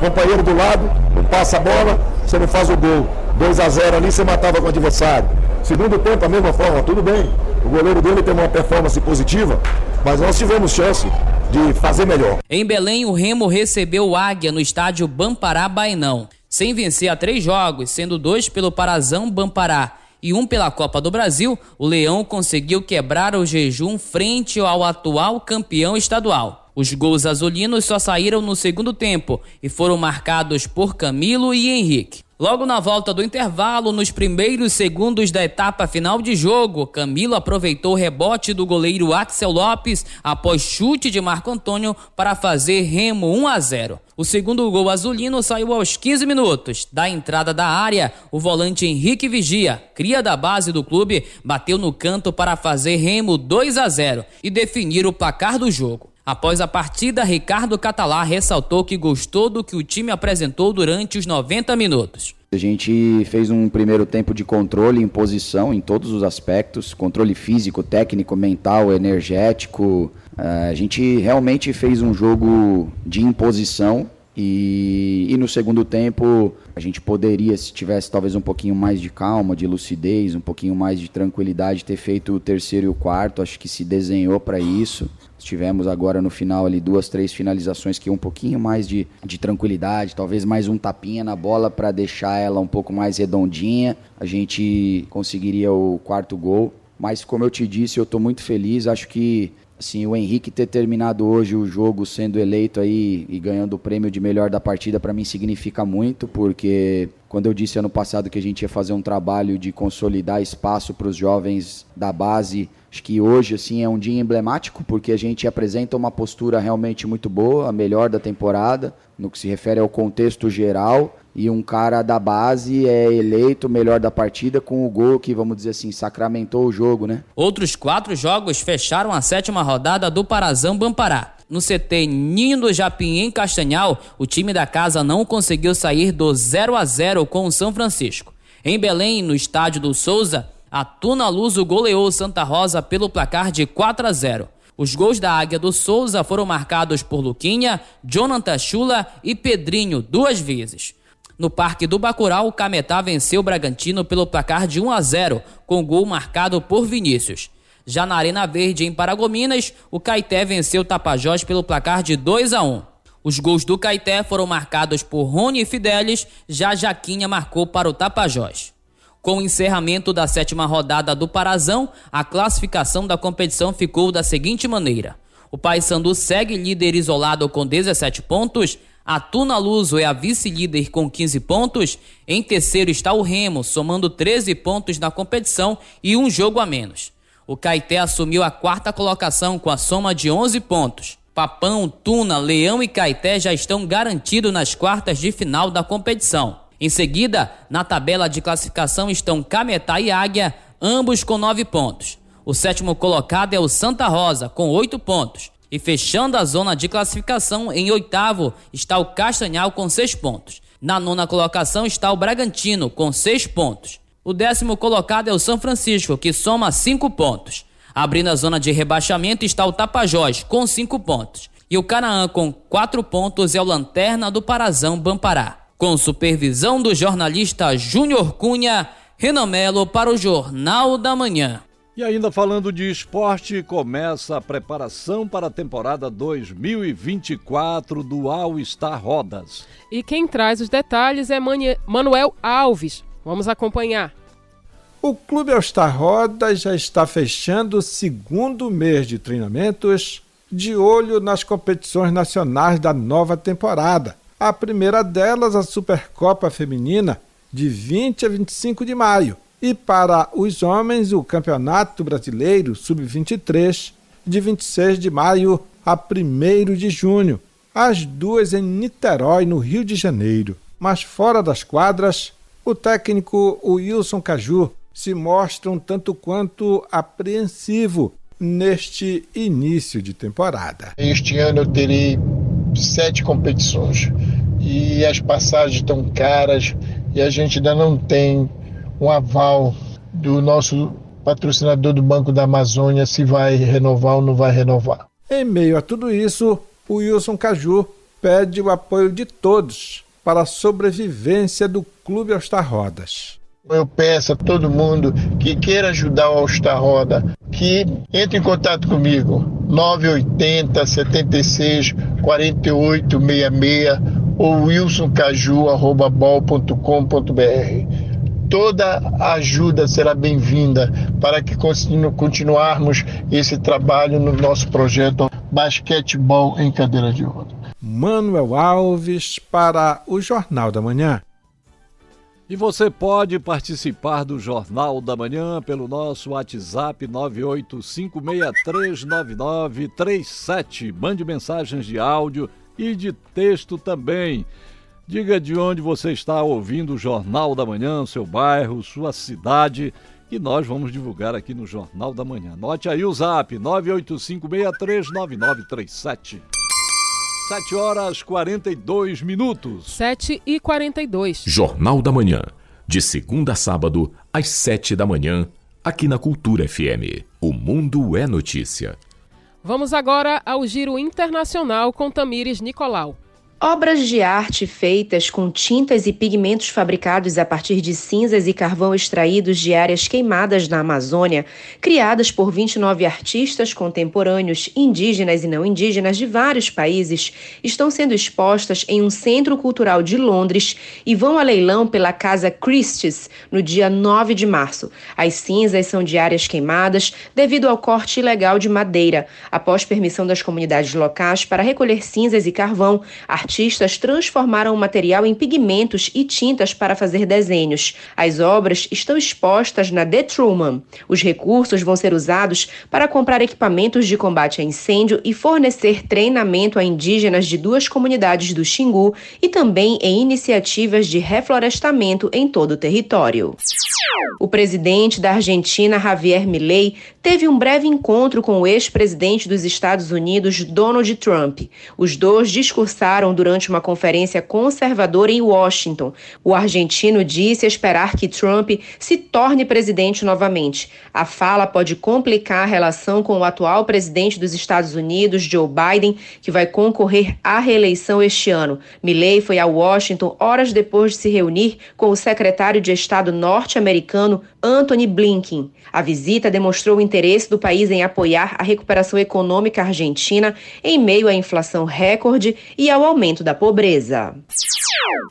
companheiro do lado, não passa a bola, você não faz o gol. 2 a 0 ali, você matava com o adversário. Segundo tempo, a mesma forma, tudo bem. O goleiro dele tem uma performance positiva, mas nós tivemos chance de fazer melhor.
Em Belém, o Remo recebeu o Águia no estádio Bampará Bainão. Sem vencer a três jogos, sendo dois pelo Parazão Bampará e um pela Copa do Brasil, o Leão conseguiu quebrar o jejum frente ao atual campeão estadual. Os gols azulinos só saíram no segundo tempo e foram marcados por Camilo e Henrique. Logo na volta do intervalo, nos primeiros segundos da etapa final de jogo, Camilo aproveitou o rebote do goleiro Axel Lopes após chute de Marco Antônio para fazer Remo 1 a 0. O segundo gol azulino saiu aos 15 minutos. Da entrada da área, o volante Henrique Vigia, cria da base do clube, bateu no canto para fazer Remo 2 a 0 e definir o placar do jogo. Após a partida, Ricardo Catalá ressaltou que gostou do que o time apresentou durante os 90 minutos.
A gente fez um primeiro tempo de controle em posição em todos os aspectos, controle físico, técnico, mental, energético. Eh, a gente realmente fez um jogo de imposição e, e, no segundo tempo a gente poderia, se tivesse talvez um pouquinho mais de calma, de lucidez, um pouquinho mais de tranquilidade, ter feito o terceiro e o quarto. Acho que se desenhou para isso. Tivemos agora no final ali duas, três finalizações que um pouquinho mais de, de tranquilidade, talvez mais um tapinha na bola para deixar ela um pouco mais redondinha. A gente conseguiria o quarto gol. Mas como eu te disse, eu estou muito feliz. Acho que Assim, o Henrique ter terminado hoje o jogo sendo eleito aí e ganhando o prêmio de melhor da partida para mim significa muito, porque quando eu disse ano passado que a gente ia fazer um trabalho de consolidar espaço para os jovens da base, acho que hoje assim é um dia emblemático, porque a gente apresenta uma postura realmente muito boa, a melhor da temporada, no que se refere ao contexto geral e um cara da base é eleito melhor da partida com o gol que, vamos dizer assim, sacramentou o jogo, né?
Outros quatro jogos fecharam a sétima rodada do Parazão Bampará. No CT Ninho do Japim, em Castanhal, o time da casa não conseguiu sair do 0 a 0 com o São Francisco. Em Belém, no estádio do Souza, a Tuna Luso goleou Santa Rosa pelo placar de 4 a 0. Os gols da Águia do Souza foram marcados por Luquinha, Jonathan Chula e Pedrinho duas vezes. No Parque do Bacurau, o Cametá venceu o Bragantino pelo placar de 1 a 0, com gol marcado por Vinícius. Já na Arena Verde, em Paragominas, o Caeté venceu o Tapajós pelo placar de 2 a 1. Os gols do Caeté foram marcados por Rony Fidelis, já Jaquinha marcou para o Tapajós. Com o encerramento da sétima rodada do Parazão, a classificação da competição ficou da seguinte maneira: o Paysandu segue líder isolado com 17 pontos, a Tuna Luso é a vice-líder com 15 pontos. Em terceiro está o Remo, somando 13 pontos na competição e um jogo a menos. O Caeté assumiu a quarta colocação com a soma de 11 pontos. Papão, Tuna, Leão e Caeté já estão garantidos nas quartas de final da competição. Em seguida, na tabela de classificação estão Cametá e Águia, ambos com 9 pontos. O sétimo colocado é o Santa Rosa, com 8 pontos. E fechando a zona de classificação, em oitavo está o Castanhal com seis pontos. Na nona colocação está o Bragantino com seis pontos. O décimo colocado é o São Francisco, que soma cinco pontos. Abrindo a zona de rebaixamento está o Tapajós com cinco pontos. E o Canaã com quatro pontos é o Lanterna do Parazão Bampará. Com supervisão do jornalista Júnior Cunha, Renan Melo para o Jornal da Manhã.
E ainda falando de esporte, começa a preparação para a temporada 2024 do All Star Rodas.
E quem traz os detalhes é Manuel Alves. Vamos acompanhar.
O Clube All Star Rodas já está fechando o segundo mês de treinamentos, de olho nas competições nacionais da nova temporada. A primeira delas, a Supercopa Feminina, de 20 a 25 de maio e para os homens, o Campeonato Brasileiro Sub-23, de 26 de maio a 1 de junho, as duas em Niterói, no Rio de Janeiro. Mas fora das quadras, o técnico Wilson Caju se mostra um tanto quanto apreensivo neste início de temporada.
Este ano eu terei sete competições e as passagens estão caras e a gente ainda não tem um aval do nosso patrocinador do Banco da Amazônia se vai renovar ou não vai renovar.
Em meio a tudo isso, o Wilson Caju pede o apoio de todos para a sobrevivência do Clube Alstar Rodas.
Eu peço a todo mundo que queira ajudar o Alstar Roda que entre em contato comigo 980 76 48 66 ou wilsoncaju@bol.com.br toda ajuda será bem-vinda para que continuarmos esse trabalho no nosso projeto Basquetebol em Cadeira de Roda.
Manuel Alves para o Jornal da Manhã.
E você pode participar do Jornal da Manhã pelo nosso WhatsApp 985639937. Mande mensagens de áudio e de texto também. Diga de onde você está ouvindo o Jornal da Manhã, seu bairro, sua cidade, e nós vamos divulgar aqui no Jornal da Manhã. Note aí o zap 985639937. 7 horas 42 minutos.
7 e 42.
Jornal da Manhã. De segunda a sábado, às 7 da manhã, aqui na Cultura FM. O Mundo é Notícia.
Vamos agora ao Giro Internacional com Tamires Nicolau.
Obras de arte feitas com tintas e pigmentos fabricados a partir de cinzas e carvão extraídos de áreas queimadas na Amazônia, criadas por 29 artistas contemporâneos, indígenas e não indígenas de vários países, estão sendo expostas em um centro cultural de Londres e vão a leilão pela Casa Christie's no dia 9 de março. As cinzas são de áreas queimadas devido ao corte ilegal de madeira. Após permissão das comunidades locais para recolher cinzas e carvão, artistas transformaram o material em pigmentos e tintas para fazer desenhos. As obras estão expostas na The Truman. Os recursos vão ser usados para comprar equipamentos de combate a incêndio e fornecer treinamento a indígenas de duas comunidades do Xingu e também em iniciativas de reflorestamento em todo o território. O presidente da Argentina, Javier Milei, teve um breve encontro com o ex-presidente dos Estados Unidos, Donald Trump. Os dois discursaram durante uma conferência conservadora em Washington. O argentino disse esperar que Trump se torne presidente novamente. A fala pode complicar a relação com o atual presidente dos Estados Unidos, Joe Biden, que vai concorrer à reeleição este ano. Milley foi a Washington horas depois de se reunir com o secretário de Estado norte-americano Anthony Blinken. A visita demonstrou o interesse do país em apoiar a recuperação econômica argentina em meio à inflação recorde e ao aumento da pobreza.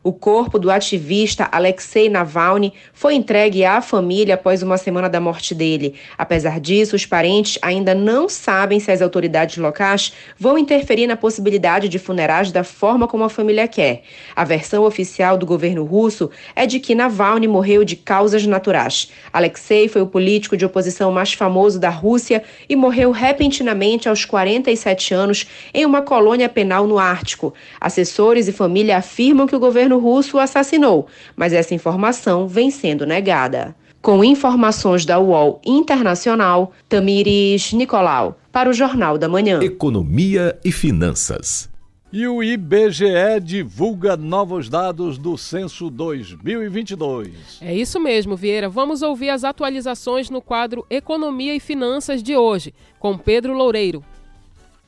O corpo do ativista Alexei Navalny foi entregue à família após uma semana da morte dele. Apesar disso, os parentes ainda não sabem se as autoridades locais vão interferir na possibilidade de funerais da forma como a família quer. A versão oficial do governo russo é de que Navalny morreu de causas naturais. Alexei foi o político de oposição mais famoso da Rússia e morreu repentinamente aos 47 anos em uma colônia penal no Ártico. Assessores e família afirmam que o governo russo o assassinou, mas essa informação vem sendo negada. Com informações da UOL Internacional, Tamires Nicolau, para o Jornal da Manhã.
Economia e Finanças.
E o IBGE divulga novos dados do censo 2022.
É isso mesmo, Vieira. Vamos ouvir as atualizações no quadro Economia e Finanças de hoje, com Pedro Loureiro.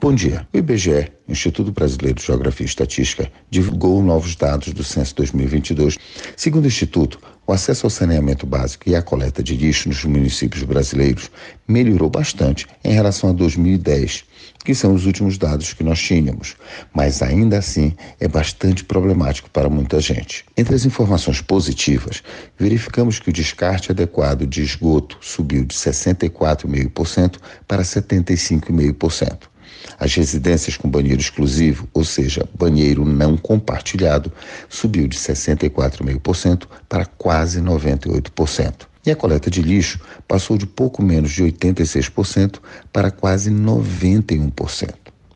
Bom dia. O IBGE, Instituto Brasileiro de Geografia e Estatística, divulgou novos dados do censo 2022. Segundo o Instituto, o acesso ao saneamento básico e à coleta de lixo nos municípios brasileiros melhorou bastante em relação a 2010, que são os últimos dados que nós tínhamos, mas ainda assim é bastante problemático para muita gente. Entre as informações positivas, verificamos que o descarte adequado de esgoto subiu de 64,5% para 75,5%. As residências com banheiro exclusivo, ou seja, banheiro não compartilhado, subiu de 64,5% para quase 98%. E a coleta de lixo passou de pouco menos de 86% para quase 91%.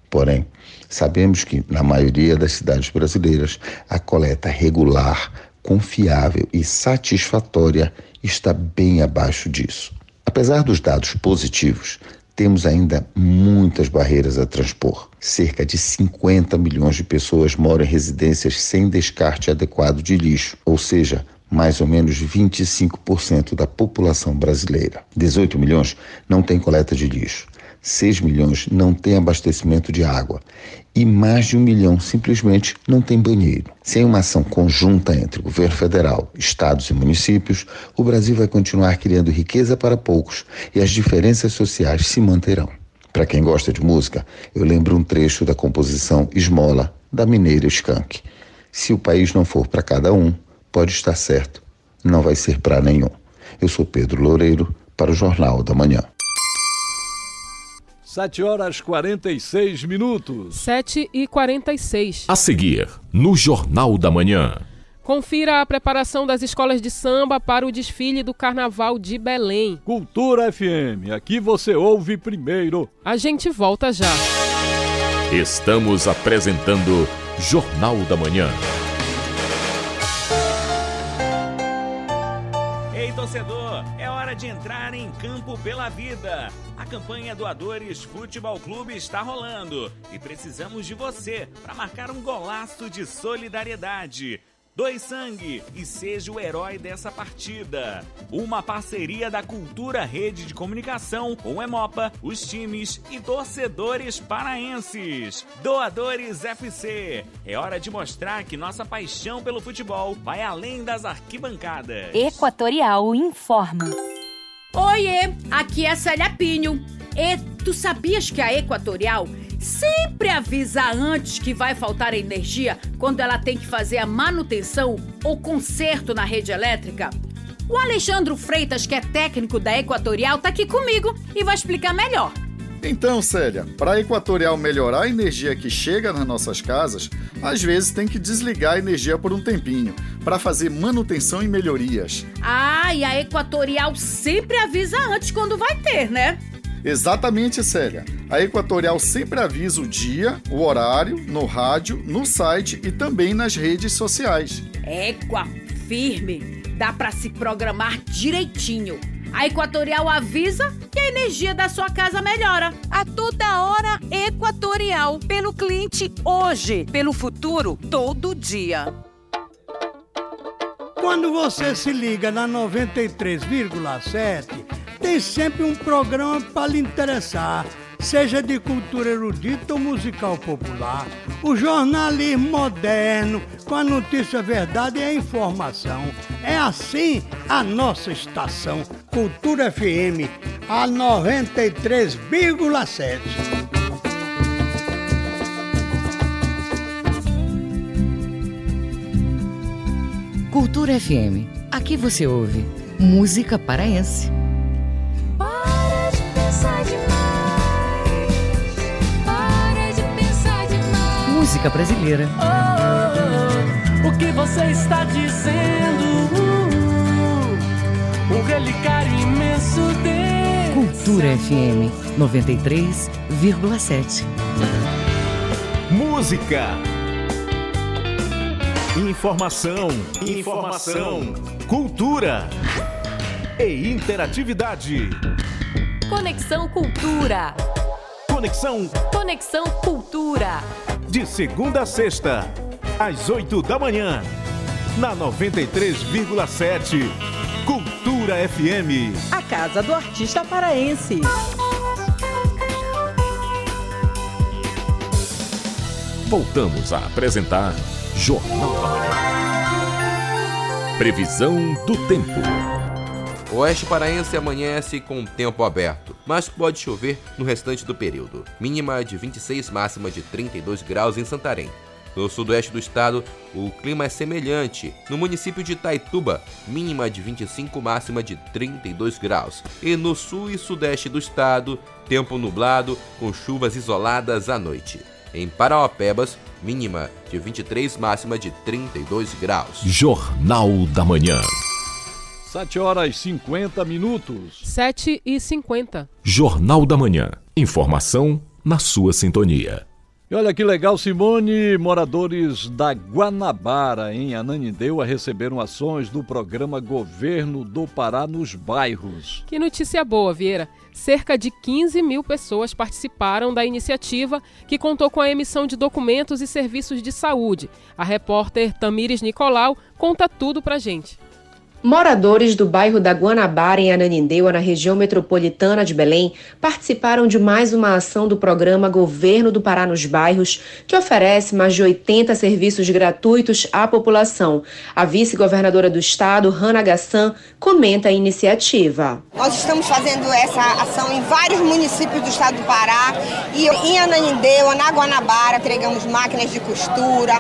Porém, sabemos que, na maioria das cidades brasileiras, a coleta regular, confiável e satisfatória está bem abaixo disso. Apesar dos dados positivos, temos ainda muitas barreiras a transpor. Cerca de 50 milhões de pessoas moram em residências sem descarte adequado de lixo, ou seja, mais ou menos 25% da população brasileira. 18 milhões não têm coleta de lixo. 6 milhões não têm abastecimento de água e mais de um milhão simplesmente não tem banheiro. Sem uma ação conjunta entre governo federal, estados e municípios, o Brasil vai continuar criando riqueza para poucos e as diferenças sociais se manterão. Para quem gosta de música, eu lembro um trecho da composição Esmola, da mineira Skank. Se o país não for para cada um, pode estar certo, não vai ser para nenhum. Eu sou Pedro Loureiro, para o Jornal da Manhã.
7 horas 46 minutos.
7 e 46.
A seguir, no Jornal da Manhã.
Confira a preparação das escolas de samba para o desfile do Carnaval de Belém.
Cultura FM, aqui você ouve primeiro.
A gente volta já.
Estamos apresentando Jornal da Manhã.
De entrar em campo pela vida. A campanha Doadores Futebol Clube está rolando e precisamos de você para marcar um golaço de solidariedade. Doe sangue e seja o herói dessa partida. Uma parceria da Cultura Rede de Comunicação com Emopa, os times e torcedores paraenses. Doadores FC. É hora de mostrar que nossa paixão pelo futebol vai além das arquibancadas.
Equatorial informa.
Oiê, aqui é Célia Pinho. E tu sabias que a Equatorial sempre avisa antes que vai faltar energia quando ela tem que fazer a manutenção ou conserto na rede elétrica? O Alexandre Freitas, que é técnico da Equatorial, tá aqui comigo e vai explicar melhor.
Então, Célia, para a Equatorial melhorar a energia que chega nas nossas casas, às vezes tem que desligar a energia por um tempinho, para fazer manutenção e melhorias.
Ah, e a Equatorial sempre avisa antes quando vai ter, né?
Exatamente, Célia. A Equatorial sempre avisa o dia, o horário, no rádio, no site e também nas redes sociais.
Equa, firme. Dá para se programar direitinho. A Equatorial avisa que a energia da sua casa melhora.
A toda hora, Equatorial. Pelo cliente hoje, pelo futuro todo dia.
Quando você se liga na 93,7, tem sempre um programa para lhe interessar, seja de cultura erudita ou musical popular. O jornalismo moderno, com a notícia verdade e a informação. É assim a nossa estação, Cultura FM, a 93,7.
Cultura FM. Aqui você ouve música paraense. Música brasileira.
Oh, o que você está dizendo? Um relicário imenso desse
Cultura FM 93,7.
Música. Informação, informação, cultura e interatividade.
Conexão Cultura.
Conexão
Conexão Cultura.
de segunda a sexta, às 8 da manhã, na 93,7. Cultura FM.
A Casa do Artista Paraense.
Voltamos a apresentar Jornal da Manhã. Previsão do tempo.
Oeste paraense amanhece com tempo aberto, mas pode chover no restante do período. Mínima de 26, máxima de 32 graus em Santarém. No sudoeste do estado, o clima é semelhante. No município de Itaituba, mínima de 25, máxima de 32 graus. E no sul e sudeste do estado, tempo nublado, com chuvas isoladas à noite. Em Parauapebas, mínima de 23, máxima de 32 graus.
Jornal da Manhã.
7 horas e 50 minutos.
7 e 50.
Jornal da Manhã. Informação na sua sintonia.
E olha que legal, Simone. Moradores da Guanabara, em Ananindeua, receberam ações do programa Governo do Pará nos bairros.
Que notícia boa, Vieira. Cerca de 15 mil pessoas participaram da iniciativa, que contou com a emissão de documentos e serviços de saúde. A repórter Tamires Nicolau conta tudo pra gente.
Moradores do bairro da Guanabara, em Ananindeua, na região metropolitana de Belém, participaram de mais uma ação do programa Governo do Pará nos Bairros, que oferece mais de 80 serviços gratuitos à população. A vice-governadora do estado, Rana Gassan, comenta a iniciativa.
Nós estamos fazendo essa ação em vários municípios do estado do Pará e em Ananindeua, na Guanabara, entregamos máquinas de costura,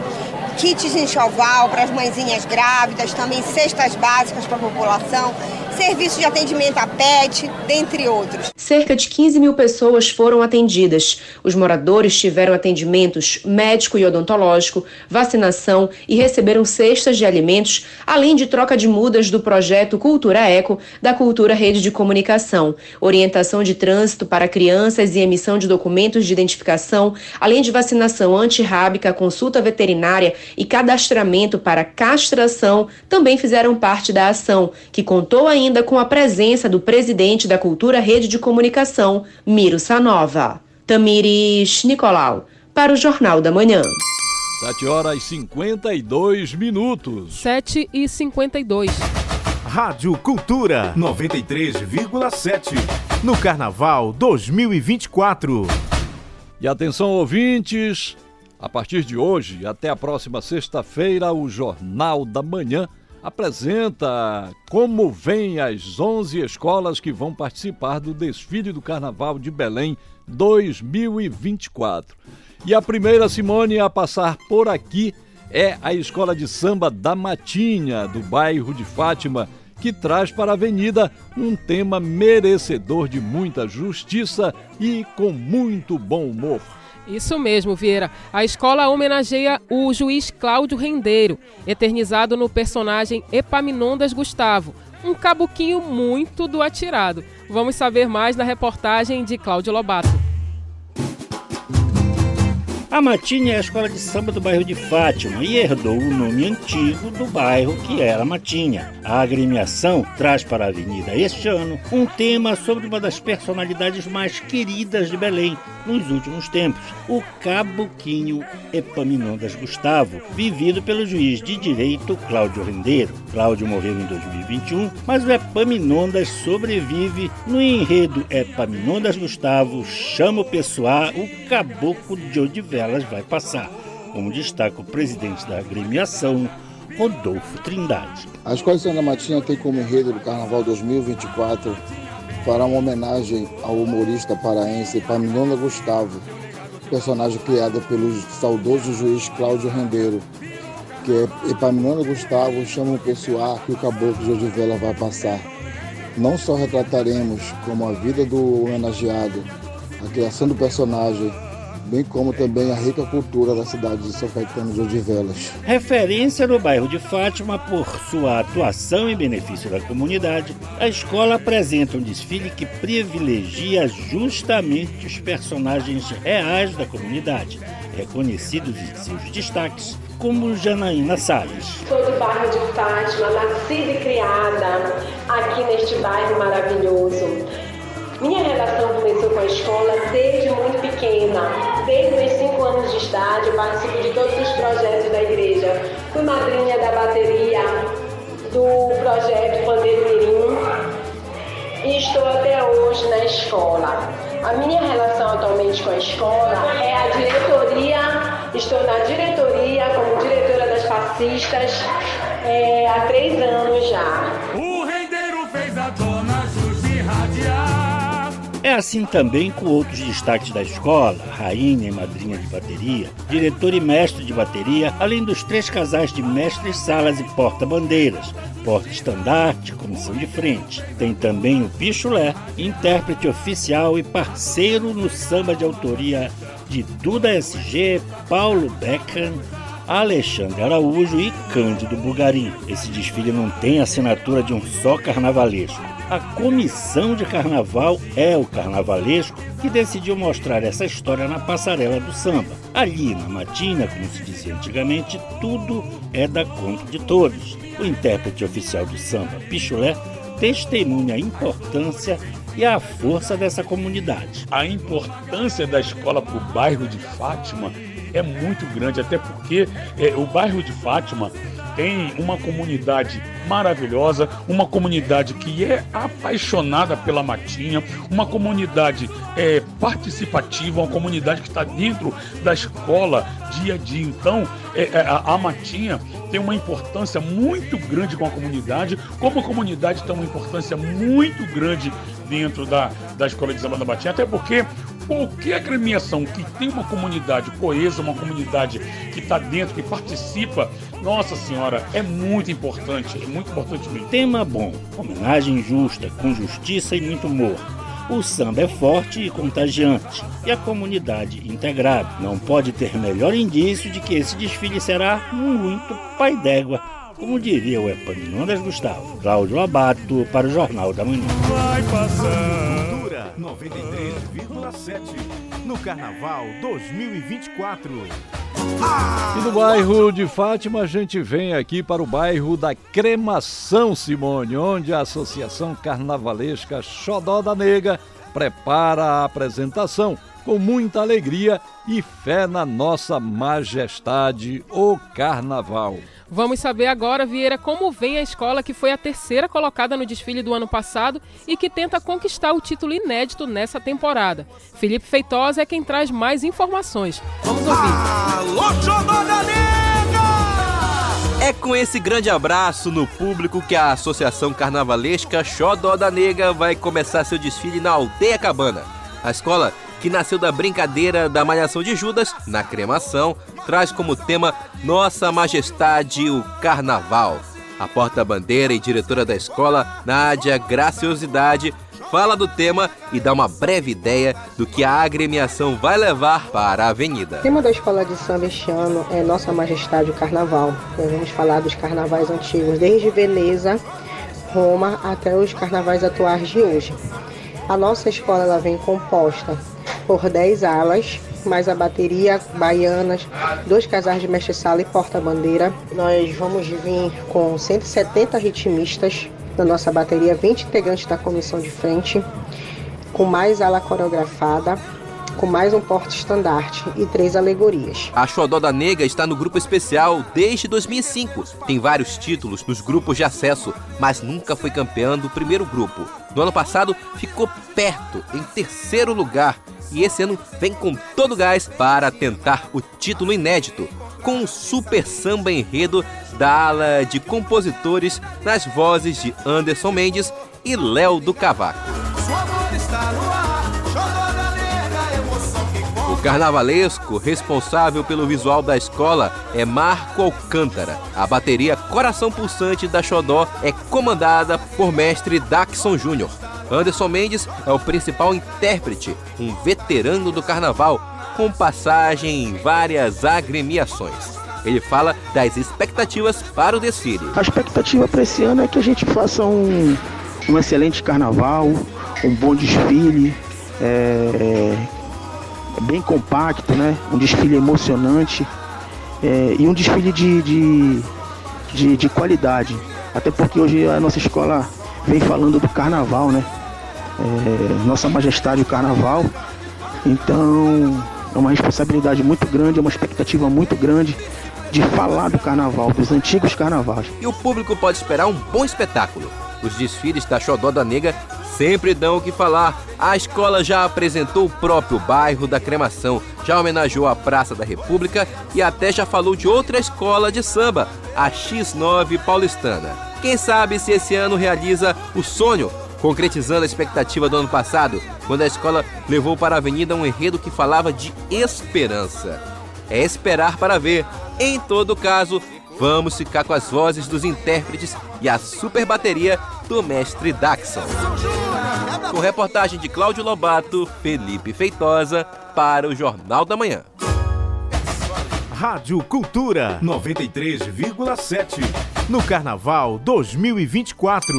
kits de enxoval para as mãezinhas grávidas, também cestas básicas para a população, serviço de atendimento a pet, dentre outros.
Cerca de 15 mil pessoas foram atendidas. Os moradores tiveram atendimentos médico e odontológico, vacinação e receberam cestas de alimentos, além de troca de mudas do projeto Cultura Eco da Cultura Rede de Comunicação, orientação de trânsito para crianças e emissão de documentos de identificação, além de vacinação antirrábica, consulta veterinária e cadastramento para castração, também fizeram parte da ação, que contou ainda com a presença do presidente da Cultura Rede de Comunicação, Miro Sanova. Tamires Nicolau, para o Jornal da Manhã.
7 horas e 52 minutos.
7 e 52.
Rádio Cultura 93,7. No Carnaval 2024.
E atenção, ouvintes. A partir de hoje, até a próxima sexta-feira, o Jornal da Manhã apresenta como vem as 11 escolas que vão participar do desfile do Carnaval de Belém 2024. E a primeira, Simone, a passar por aqui é a Escola de Samba da Matinha, do bairro de Fátima, que traz para a avenida um tema merecedor de muita justiça e com muito bom humor.
Isso mesmo, Vieira. A escola homenageia o juiz Cláudio Rendeiro, eternizado no personagem Epaminondas Gustavo, um cabuquinho muito do atirado. Vamos saber mais na reportagem de Cláudio Lobato.
A Matinha é a escola de samba do bairro de Fátima e herdou o nome antigo do bairro que era Matinha. A agremiação traz para a avenida este ano um tema sobre uma das personalidades mais queridas de Belém nos últimos tempos, o Cabuquinho Epaminondas Gustavo, vivido pelo juiz de direito Cláudio Rendeiro. Cláudio morreu em 2021, mas o Epaminondas sobrevive no enredo Epaminondas Gustavo chama o pessoal o caboclo de Odivelas vai passar, como destaca o presidente da agremiação, Rodolfo Trindade.
A Escola de Santa Matinha tem como enredo do Carnaval 2024 para uma homenagem ao humorista paraense Epaminonda Gustavo, personagem criada pelo saudoso juiz Cláudio Rendeiro, que é Epaminonda Gustavo chama o pessoal que o caboclo de Odivela vai passar. Não só retrataremos como a vida do homenageado, a criação do personagem, bem como também a rica cultura da cidade de São Caetano de Odivelas.
Referência no bairro de Fátima por sua atuação em benefício da comunidade, a escola apresenta um desfile que privilegia justamente os personagens reais da comunidade, reconhecidos em seus destaques, como Janaína Salles.
Sou do bairro de Fátima, nascida e criada aqui neste bairro maravilhoso. Minha relação começou com a escola desde muito pequena. Desde meus 5 anos de idade, participo de todos os projetos da igreja. Fui madrinha da bateria do projeto Pandeiro e estou até hoje na escola. A minha relação atualmente com a escola é a diretoria, estou na diretoria como diretora das passistas é, há três anos já.
É assim também com outros destaques da escola, rainha e madrinha de bateria, diretor e mestre de bateria, além dos três casais de mestres, salas e porta-bandeiras, porta-estandarte, comissão de frente. Tem também o Pichulé, intérprete oficial e parceiro no samba de autoria de Duda SG, Paulo Beckham, Alexandre Araújo e Cândido Bugarim. Esse desfile não tem assinatura de um só carnavalesco. A comissão de carnaval é o carnavalesco que decidiu mostrar essa história na passarela do samba. Ali, na matina, como se dizia antigamente, tudo é da conta de todos. O intérprete oficial do samba, Pichulé, testemunha a importância e a força dessa comunidade.
A importância da escola para o bairro de Fátima é muito grande, até porque é, o bairro de Fátima tem uma comunidade maravilhosa, uma comunidade que é apaixonada pela matinha, uma comunidade é, participativa, uma comunidade que está dentro da escola dia a dia. Então, é, a, a matinha tem uma importância muito grande com a comunidade, como a comunidade tem uma importância muito grande dentro da, da escola de samba Matinha, até porque qualquer agremiação que tem uma comunidade coesa, uma comunidade que está dentro, que participa, nossa senhora, é muito importante, é muito importante mesmo.
Tema bom, homenagem justa, com justiça e muito humor. O samba é forte e contagiante, e a comunidade integrada. Não pode ter melhor indício de que esse desfile será muito pai d'égua, como diria o Epaminondas Gustavo. Cláudio Abato para o Jornal da Manhã.
Vai passar. Cultura 93,7 no Carnaval 2024.
E no bairro de Fátima, a gente vem aqui para o bairro da Cremação, Simone, onde a Associação Carnavalesca Xodó da Nega prepara a apresentação com muita alegria e fé na nossa majestade, o Carnaval.
Vamos saber agora, Vieira, como vem a escola que foi a terceira colocada no desfile do ano passado e que tenta conquistar o título inédito nessa temporada. Felipe Feitosa é quem traz mais informações. Vamos ouvir.
Alô, é com esse grande abraço no público que a Associação Carnavalesca Xodó da Nega vai começar seu desfile na Aldeia Cabana. A escola, que nasceu da brincadeira da Malhação de Judas, na cremação, traz como tema Nossa Majestade o Carnaval. A porta-bandeira e diretora da escola, Nádia Graciosidade, fala do tema e dá uma breve ideia do que a agremiação vai levar para a avenida.
O tema da escola de samba este ano é Nossa Majestade o Carnaval. Nós vamos falar dos carnavais antigos, desde Veneza, Roma até os carnavais atuais de hoje. A nossa escola ela vem composta por 10 alas, mais a bateria, baianas, dois casais de mestre-sala e porta-bandeira. Nós vamos vir com 170 ritmistas, na nossa bateria 20 integrantes da comissão de frente, com mais ala coreografada, com mais um porte-estandarte e três alegorias.
A Xodó da Nega está no grupo especial desde 2005. Tem vários títulos nos grupos de acesso, mas nunca foi campeã do primeiro grupo. No ano passado, ficou perto, em terceiro lugar, e esse ano vem com todo gás para tentar o título inédito, com um super samba enredo da ala de compositores nas vozes de Anderson Mendes e Léo do Cavaco. Carnavalesco responsável pelo visual da escola é Marco Alcântara. A bateria Coração Pulsante da Xodó é comandada por mestre Daxon Júnior. Anderson Mendes é o principal intérprete, um veterano do carnaval, com passagem em várias agremiações. Ele fala das expectativas para o desfile.
A expectativa para esse ano é que a gente faça um, um excelente carnaval, um bom desfile, é, é bem compacto, né? um desfile emocionante é, e um desfile de, de, de, de qualidade. Até porque hoje a nossa escola vem falando do carnaval, né? É, nossa Majestade o Carnaval. Então é uma responsabilidade muito grande, é uma expectativa muito grande de falar do carnaval, dos antigos carnavais.
E o público pode esperar um bom espetáculo. Os desfiles da Xodó da Nega sempre dão o que falar. A escola já apresentou o próprio bairro da cremação, já homenageou a Praça da República e até já falou de outra escola de samba, a X9 Paulistana. Quem sabe se esse ano realiza o sonho, concretizando a expectativa do ano passado, quando a escola levou para a avenida um enredo que falava de esperança. É esperar para ver. Em todo caso, vamos ficar com as vozes dos intérpretes e a super bateria do mestre Daxon. Com reportagem de Cláudio Lobato, Felipe Feitosa, para o Jornal da Manhã.
Rádio Cultura 93,7 no Carnaval 2024.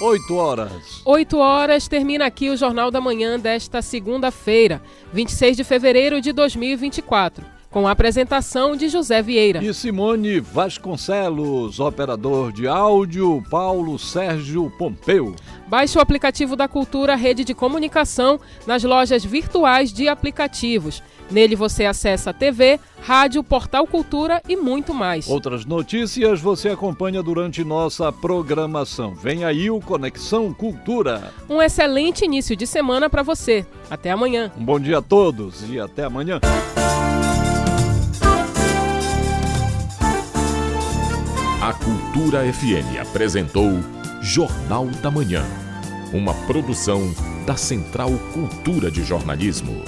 8 horas.
8 horas termina aqui o Jornal da Manhã desta segunda-feira, 26 de fevereiro de 2024 com a apresentação de José Vieira.
E Simone Vasconcelos, operador de áudio, Paulo Sérgio Pompeu.
Baixe o aplicativo da Cultura Rede de Comunicação nas lojas virtuais de aplicativos. Nele você acessa TV, rádio, portal Cultura e muito mais.
Outras notícias você acompanha durante nossa programação. Vem aí o Conexão Cultura.
Um excelente início de semana para você. Até amanhã.
Um bom dia a todos e até amanhã.
A Cultura FM apresentou Jornal da Manhã, uma produção da Central Cultura de Jornalismo.